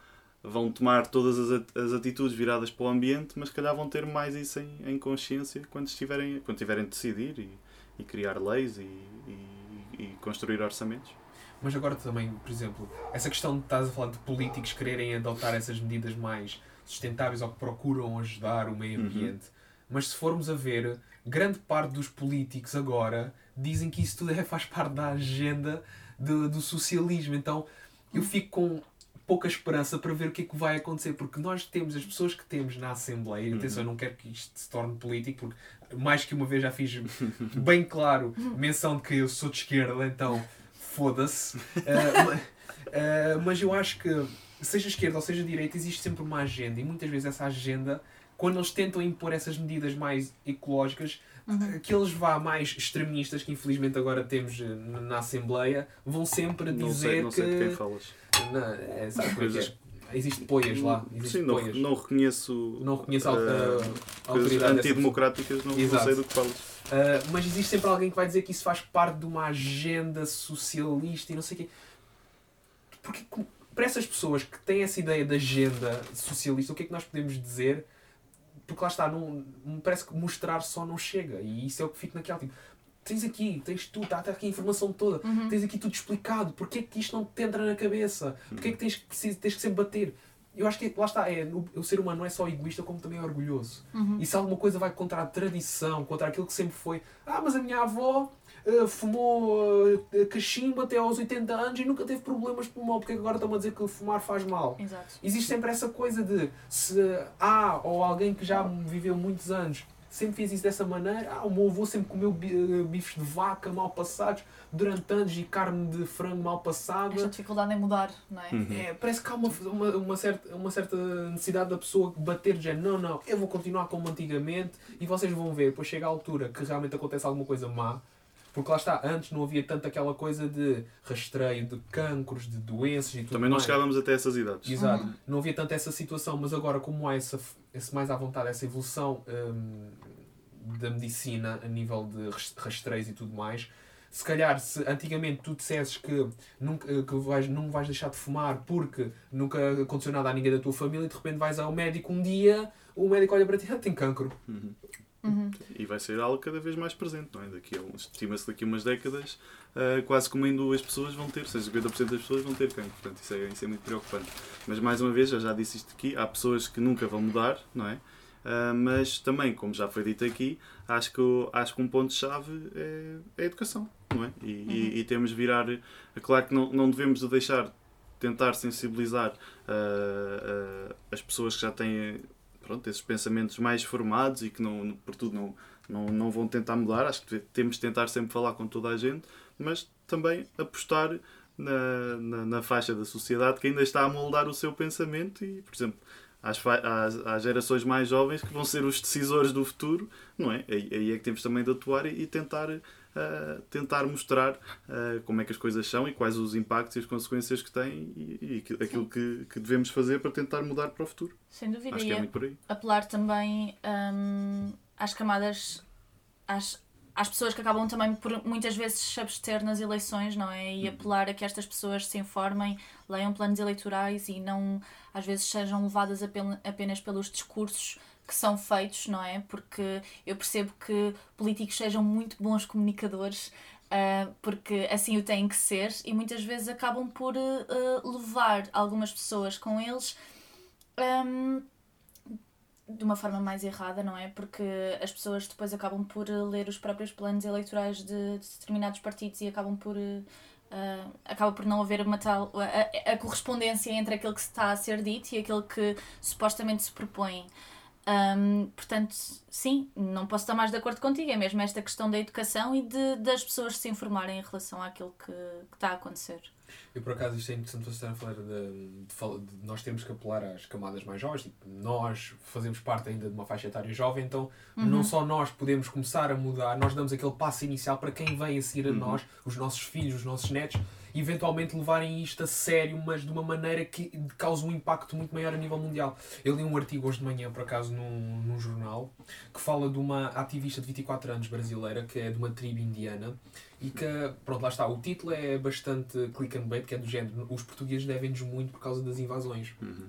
vão tomar todas as, as atitudes viradas para o ambiente, mas se calhar vão ter mais isso em, em consciência quando estiverem, quando tiverem de decidir e, e criar leis e, e, e construir orçamentos. Mas agora também, por exemplo, essa questão de estás a falar de políticos quererem adotar essas medidas mais sustentáveis ou que procuram ajudar o meio uhum. ambiente. Uhum. Mas se formos a ver, grande parte dos políticos agora dizem que isso tudo é, faz parte da agenda de, do socialismo. Então eu fico com pouca esperança para ver o que é que vai acontecer, porque nós temos as pessoas que temos na Assembleia, uhum. atenção, eu não quero que isto se torne político, porque mais que uma vez já fiz bem claro menção de que eu sou de esquerda, então foda-se. Uh, uh, mas eu acho que seja esquerda ou seja direita, existe sempre uma agenda e muitas vezes essa agenda, quando eles tentam impor essas medidas mais ecológicas, uhum. aqueles vá mais extremistas que infelizmente agora temos eh, na Assembleia vão sempre não dizer sei, não que. Sei de quem falas. Não, é, sabe é coisas. É? Existe poias lá. Existe Sim, poias. Não, não reconheço. Não reconheço uh, a, autoridade. Antidemocráticas, não, não sei do que falas. Uh, mas existe sempre alguém que vai dizer que isso faz parte de uma agenda socialista e não sei o quê. Porque para essas pessoas que têm essa ideia de agenda socialista, o que é que nós podemos dizer? Porque lá está, não, parece que mostrar só não chega. E isso é o que fica naquela tipo. Tens aqui, tens tudo, está, aqui a informação toda, uhum. tens aqui tudo explicado. Porquê é que isto não te entra na cabeça? Porquê é que tens, tens, tens que sempre bater? Eu acho que lá está, é, o, o ser humano não é só egoísta, como também é orgulhoso. Uhum. E se alguma coisa vai contra a tradição, contra aquilo que sempre foi, ah, mas a minha avó uh, fumou uh, cachimbo até aos 80 anos e nunca teve problemas de pulmão, porque agora estão a dizer que fumar faz mal. Exato. Existe sempre essa coisa de se há ou alguém que já viveu muitos anos sempre fez isso dessa maneira. Ah, o meu avô sempre comeu eh, bifes de vaca mal passados durante anos e carne de frango mal passada. Esta dificuldade em mudar, não é? Uhum. é parece que há uma, uma, uma, certa, uma certa necessidade da pessoa bater de não, não, eu vou continuar como antigamente e vocês vão ver, depois chega a altura que realmente acontece alguma coisa má porque lá está, antes não havia tanto aquela coisa de rastreio de cancros, de doenças e tudo Também não mais. chegávamos até essas idades. Exato. Uhum. Não havia tanto essa situação, mas agora como há essa, esse mais à vontade, essa evolução hum, da medicina a nível de rastreios e tudo mais, se calhar se antigamente tu dissesses que, nunca, que vais, não vais deixar de fumar porque nunca aconteceu nada a ninguém da tua família e de repente vais ao médico um dia, o médico olha para ti, ah, tem cancro. Uhum. Uhum. E vai ser algo cada vez mais presente, não é? Daqui a uns, estima-se daqui a umas décadas, uh, quase como em duas pessoas vão ter, seja 50% das pessoas vão ter cancro. Portanto, isso é, isso é muito preocupante. Mas mais uma vez, eu já disse isto aqui, há pessoas que nunca vão mudar, não é? Uh, mas também, como já foi dito aqui, acho que, acho que um ponto-chave é, é, a educação, não é? E, uhum. e, e temos de virar. É claro que não, não devemos deixar tentar sensibilizar uh, uh, as pessoas que já têm pronto, esses pensamentos mais formados e que não, por tudo não, não, não vão tentar mudar. Acho que temos de tentar sempre falar com toda a gente, mas também apostar na, na, na faixa da sociedade que ainda está a moldar o seu pensamento e, por exemplo, às, às, às, gerações mais jovens que vão ser os decisores do futuro, não é? Aí, aí é que temos também de atuar e, e tentar, uh, tentar mostrar uh, como é que as coisas são e quais os impactos e as consequências que têm e, e aquilo que, que, devemos fazer para tentar mudar para o futuro. Sem dúvida. Acho que é muito por aí. Apelar também um, às camadas, às, às pessoas que acabam também por muitas vezes se abster nas eleições, não é? E uhum. apelar a que estas pessoas se informem, leiam planos eleitorais e não às vezes sejam levadas apenas pelos discursos que são feitos, não é? Porque eu percebo que políticos sejam muito bons comunicadores, uh, porque assim o têm que ser, e muitas vezes acabam por uh, levar algumas pessoas com eles. Um, de uma forma mais errada, não é? Porque as pessoas depois acabam por ler os próprios planos eleitorais de, de determinados partidos e acabam por. Uh, acaba por não haver uma tal. A, a, correspondência entre aquilo que está a ser dito e aquilo que supostamente se propõe. Um, portanto, sim, não posso estar mais de acordo contigo. É mesmo esta questão da educação e de, das pessoas se informarem em relação àquilo que, que está a acontecer. Eu, por acaso, isto é interessante você estar a falar de, de, de, nós temos que apelar às camadas mais jovens. Tipo, nós fazemos parte ainda de uma faixa etária jovem, então uhum. não só nós podemos começar a mudar, nós damos aquele passo inicial para quem vem a seguir a uhum. nós, os nossos filhos, os nossos netos, eventualmente levarem isto a sério, mas de uma maneira que cause um impacto muito maior a nível mundial. Eu li um artigo hoje de manhã, por acaso, num, num jornal, que fala de uma ativista de 24 anos brasileira, que é de uma tribo indiana, e que, pronto, lá está, o título é bastante click and bait, que é do género, os portugueses devem-nos muito por causa das invasões. Uhum.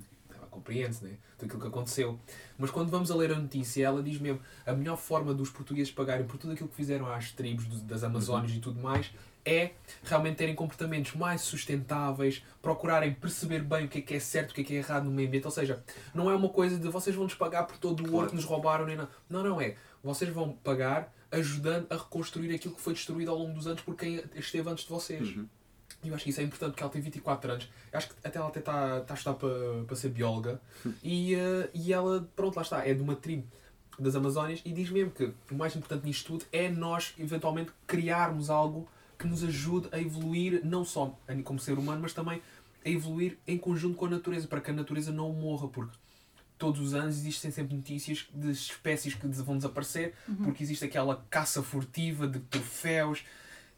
Compreende-se, né? Tudo aquilo que aconteceu. Mas quando vamos a ler a notícia, ela diz mesmo, a melhor forma dos portugueses pagarem por tudo aquilo que fizeram às tribos das Amazónias uhum. e tudo mais, é realmente terem comportamentos mais sustentáveis, procurarem perceber bem o que é que é certo, o que é que é errado no meio ambiente. Ou seja, não é uma coisa de vocês vão-nos pagar por todo o ouro que nos roubaram, nem nada. Não, não é. Vocês vão pagar ajudando a reconstruir aquilo que foi destruído ao longo dos anos por quem esteve antes de vocês. Uhum. E eu acho que isso é importante porque ela tem 24 anos. Eu acho que até ela até está, está a estudar para, para ser bióloga. Uhum. E, uh, e ela, pronto, lá está, é de uma tribo das Amazónias e diz mesmo que o mais importante nisto tudo é nós eventualmente criarmos algo que nos ajude a evoluir, não só como ser humano, mas também a evoluir em conjunto com a natureza, para que a natureza não morra, porque todos os anos existem sempre notícias de espécies que vão desaparecer, uhum. porque existe aquela caça furtiva de troféus.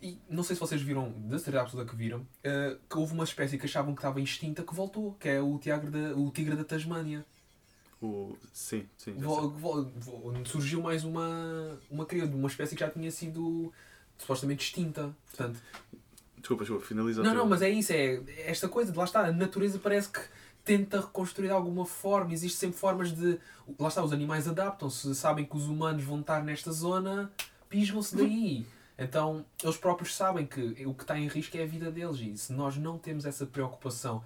E não sei se vocês viram, da certeza absoluta que viram, uh, que houve uma espécie que achavam que estava extinta que voltou, que é o tigre da, o tigre da Tasmânia. O... Sim, sim. Vol, vol, vol, surgiu mais uma, uma, uma espécie que já tinha sido supostamente extinta. Portanto, desculpa, desculpa, finaliza. Não, não, mas é isso, é esta coisa de lá está, a natureza parece que tenta reconstruir de alguma forma, existem sempre formas de. Lá está, os animais adaptam-se, sabem que os humanos vão estar nesta zona, pisam-se daí. Então, eles próprios sabem que o que está em risco é a vida deles. E se nós não temos essa preocupação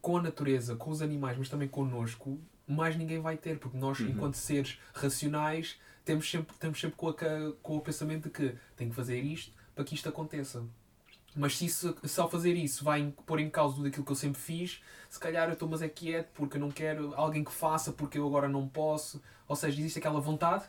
com a natureza, com os animais, mas também connosco, mais ninguém vai ter, porque nós, uhum. enquanto seres racionais, temos sempre, temos sempre com, a, com o pensamento de que tenho que fazer isto para que isto aconteça. Mas se, isso, se ao fazer isso vai pôr em causa tudo aquilo que eu sempre fiz, se calhar eu estou mas é quieto porque eu não quero alguém que faça porque eu agora não posso. Ou seja, existe aquela vontade,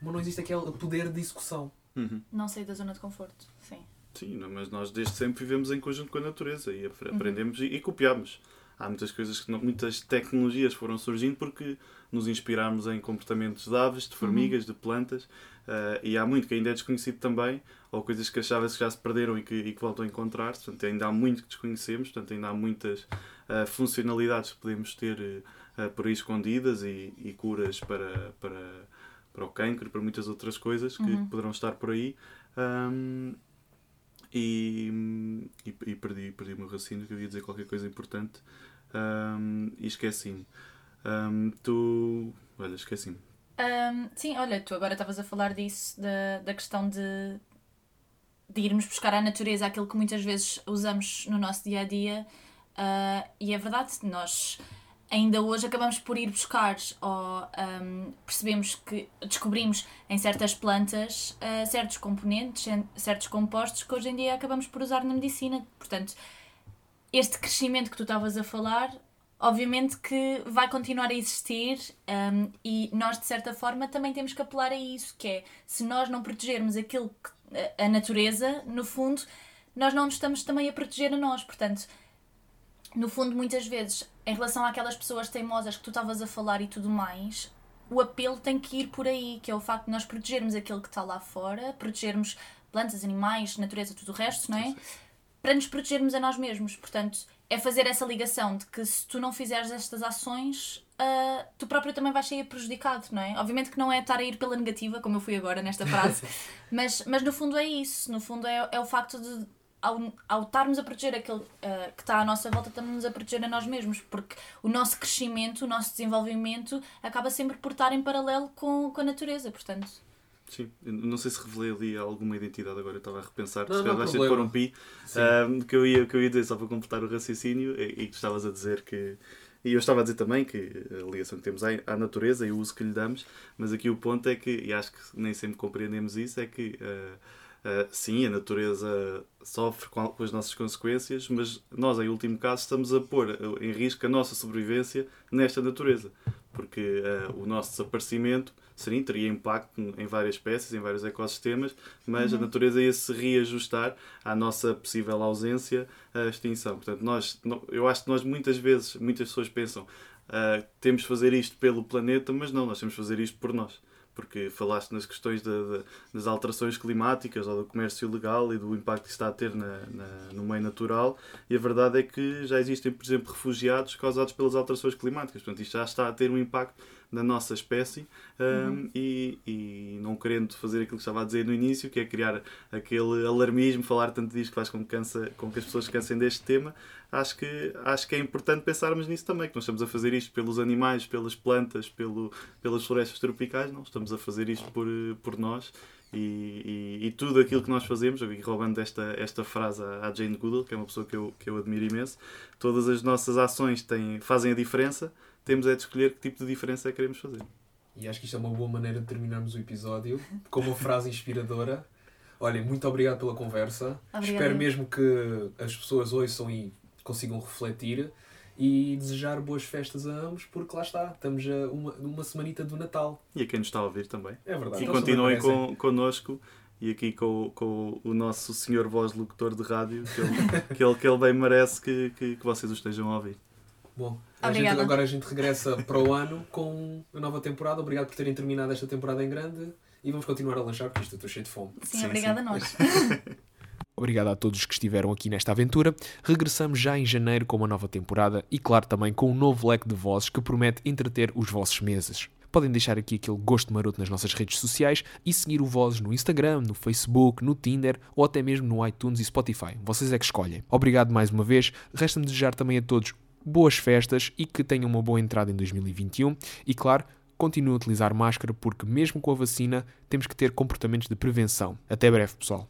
mas não existe aquele poder de execução. Uhum. Não sair da zona de conforto, sim. Sim, mas nós desde sempre vivemos em conjunto com a natureza e uhum. aprendemos uhum. e, e copiamos há muitas coisas que não, muitas tecnologias foram surgindo porque nos inspiramos em comportamentos de aves, de formigas, uhum. de plantas uh, e há muito que ainda é desconhecido também ou coisas que achava-se que já se perderam e que, e que voltam a encontrar portanto ainda há muito que desconhecemos portanto ainda há muitas uh, funcionalidades que podemos ter uh, por aí escondidas e, e, curas para, para, para o cancro e para muitas outras coisas que uhum. poderão estar por aí um, e, e, e, perdi, perdi o meu raciocínio que eu ia dizer qualquer coisa importante um, e esqueci-me. Um, tu. Olha, esqueci-me. Ahm, sim, olha, tu agora estavas a falar disso, da, da questão de, de irmos buscar à natureza aquilo que muitas vezes usamos no nosso dia a dia. Ah, e é verdade, nós ainda hoje acabamos por ir buscar ou ahm, percebemos que descobrimos em certas plantas ah, certos componentes, certos compostos que hoje em dia acabamos por usar na medicina. Portanto, este crescimento que tu estavas a falar, obviamente que vai continuar a existir um, e nós, de certa forma, também temos que apelar a isso, que é, se nós não protegermos aquilo que, a natureza, no fundo, nós não nos estamos também a proteger a nós. Portanto, no fundo, muitas vezes, em relação àquelas pessoas teimosas que tu estavas a falar e tudo mais, o apelo tem que ir por aí, que é o facto de nós protegermos aquilo que está lá fora, protegermos plantas, animais, natureza, tudo o resto, não é? Para nos protegermos a nós mesmos. Portanto, é fazer essa ligação de que se tu não fizeres estas ações, ah, tu próprio também vais sair prejudicado, não é? Obviamente que não é estar a ir pela negativa, como eu fui agora nesta frase, mas, mas no fundo é isso. No fundo é, é o facto de, ao, ao estarmos a proteger aquele ah, que está à nossa volta, estamos a proteger a nós mesmos, porque o nosso crescimento, o nosso desenvolvimento acaba sempre por estar em paralelo com, com a natureza, portanto. Sim, eu não sei se revelei ali alguma identidade agora, eu estava a repensar, Não, se calhar há vais ter de pôr um pi, ah, que, eu ia, que eu ia dizer só para completar o raciocínio e, e que tu estavas a dizer que. E eu estava a dizer também que a ligação que temos à, natureza e o uso que lhe damos, mas aqui o ponto é que, e acho que nem sempre compreendemos isso, é que ah, ah, sim, a natureza sofre com, as nossas consequências, mas nós, em último caso, estamos a pôr em risco a nossa sobrevivência nesta natureza, porque ah, o nosso desaparecimento sim, teria impacto em várias espécies, em vários ecossistemas, mas a natureza ia se reajustar à nossa possível ausência, à extinção. Portanto, nós, eu acho que nós muitas vezes, muitas pessoas pensam, ah, temos de fazer isto pelo planeta, mas não, nós temos de fazer isto por nós. Porque falaste nas questões da- da- das alterações climáticas ou do comércio ilegal e do impacto que está a ter na- na- no meio natural, e a verdade é que já existem, por exemplo, refugiados causados pelas alterações climáticas. Portanto, isto já está a ter um impacto na nossa espécie um, e, e não querendo fazer aquilo que estava a dizer no início, que é criar aquele alarmismo, falar tanto disto que faz com que, cansa, com que as pessoas cansem deste tema, acho que, acho que é importante pensarmos nisso também, que nós estamos a fazer isto pelos animais, pelas plantas, pelo, pelas florestas tropicais, não, estamos a fazer isto por, por nós e, e, e tudo aquilo que nós fazemos, aqui roubando esta, esta frase à à Jane Goodall, que é uma pessoa que eu, que eu admiro imenso, todas as nossas ações têm, fazem a diferença, temos é de escolher que tipo de diferença é que queremos fazer. E acho que isto é uma boa maneira de terminarmos o episódio com uma frase inspiradora. Olhem, muito obrigado pela conversa. Obrigada. Espero mesmo que as pessoas ouçam e consigam refletir e desejar boas festas a ambos, porque lá está, estamos a uma, uma semanita do Natal. E a quem nos está a ouvir também. É verdade. E Eles continuem com, connosco e aqui com, com o nosso senhor voz locutor de rádio, que ele, que ele, que ele bem merece que, que, que vocês o estejam a ouvir. Bom, a gente, agora a gente regressa para o ano com a nova temporada. Obrigado por terem terminado esta temporada em grande e vamos continuar a lanchar porque isto eu estou cheio de fome. Sim, Sim, obrigada sim. a nós. Obrigado a todos que estiveram aqui nesta aventura. Regressamos já em janeiro com uma nova temporada e, claro, também com um novo leque de vozes que promete entreter os vossos meses. Podem deixar aqui aquele gosto maroto nas nossas redes sociais e seguir o Vozes no Instagram, no Facebook, no Tinder ou até mesmo no iTunes e Spotify. Vocês é que escolhem. Obrigado mais uma vez. Resta-me desejar também a todos boas festas e que tenham uma boa entrada em 2021. E, claro, continue a utilizar máscara porque, mesmo com a vacina, temos que ter comportamentos de prevenção. Até breve, pessoal.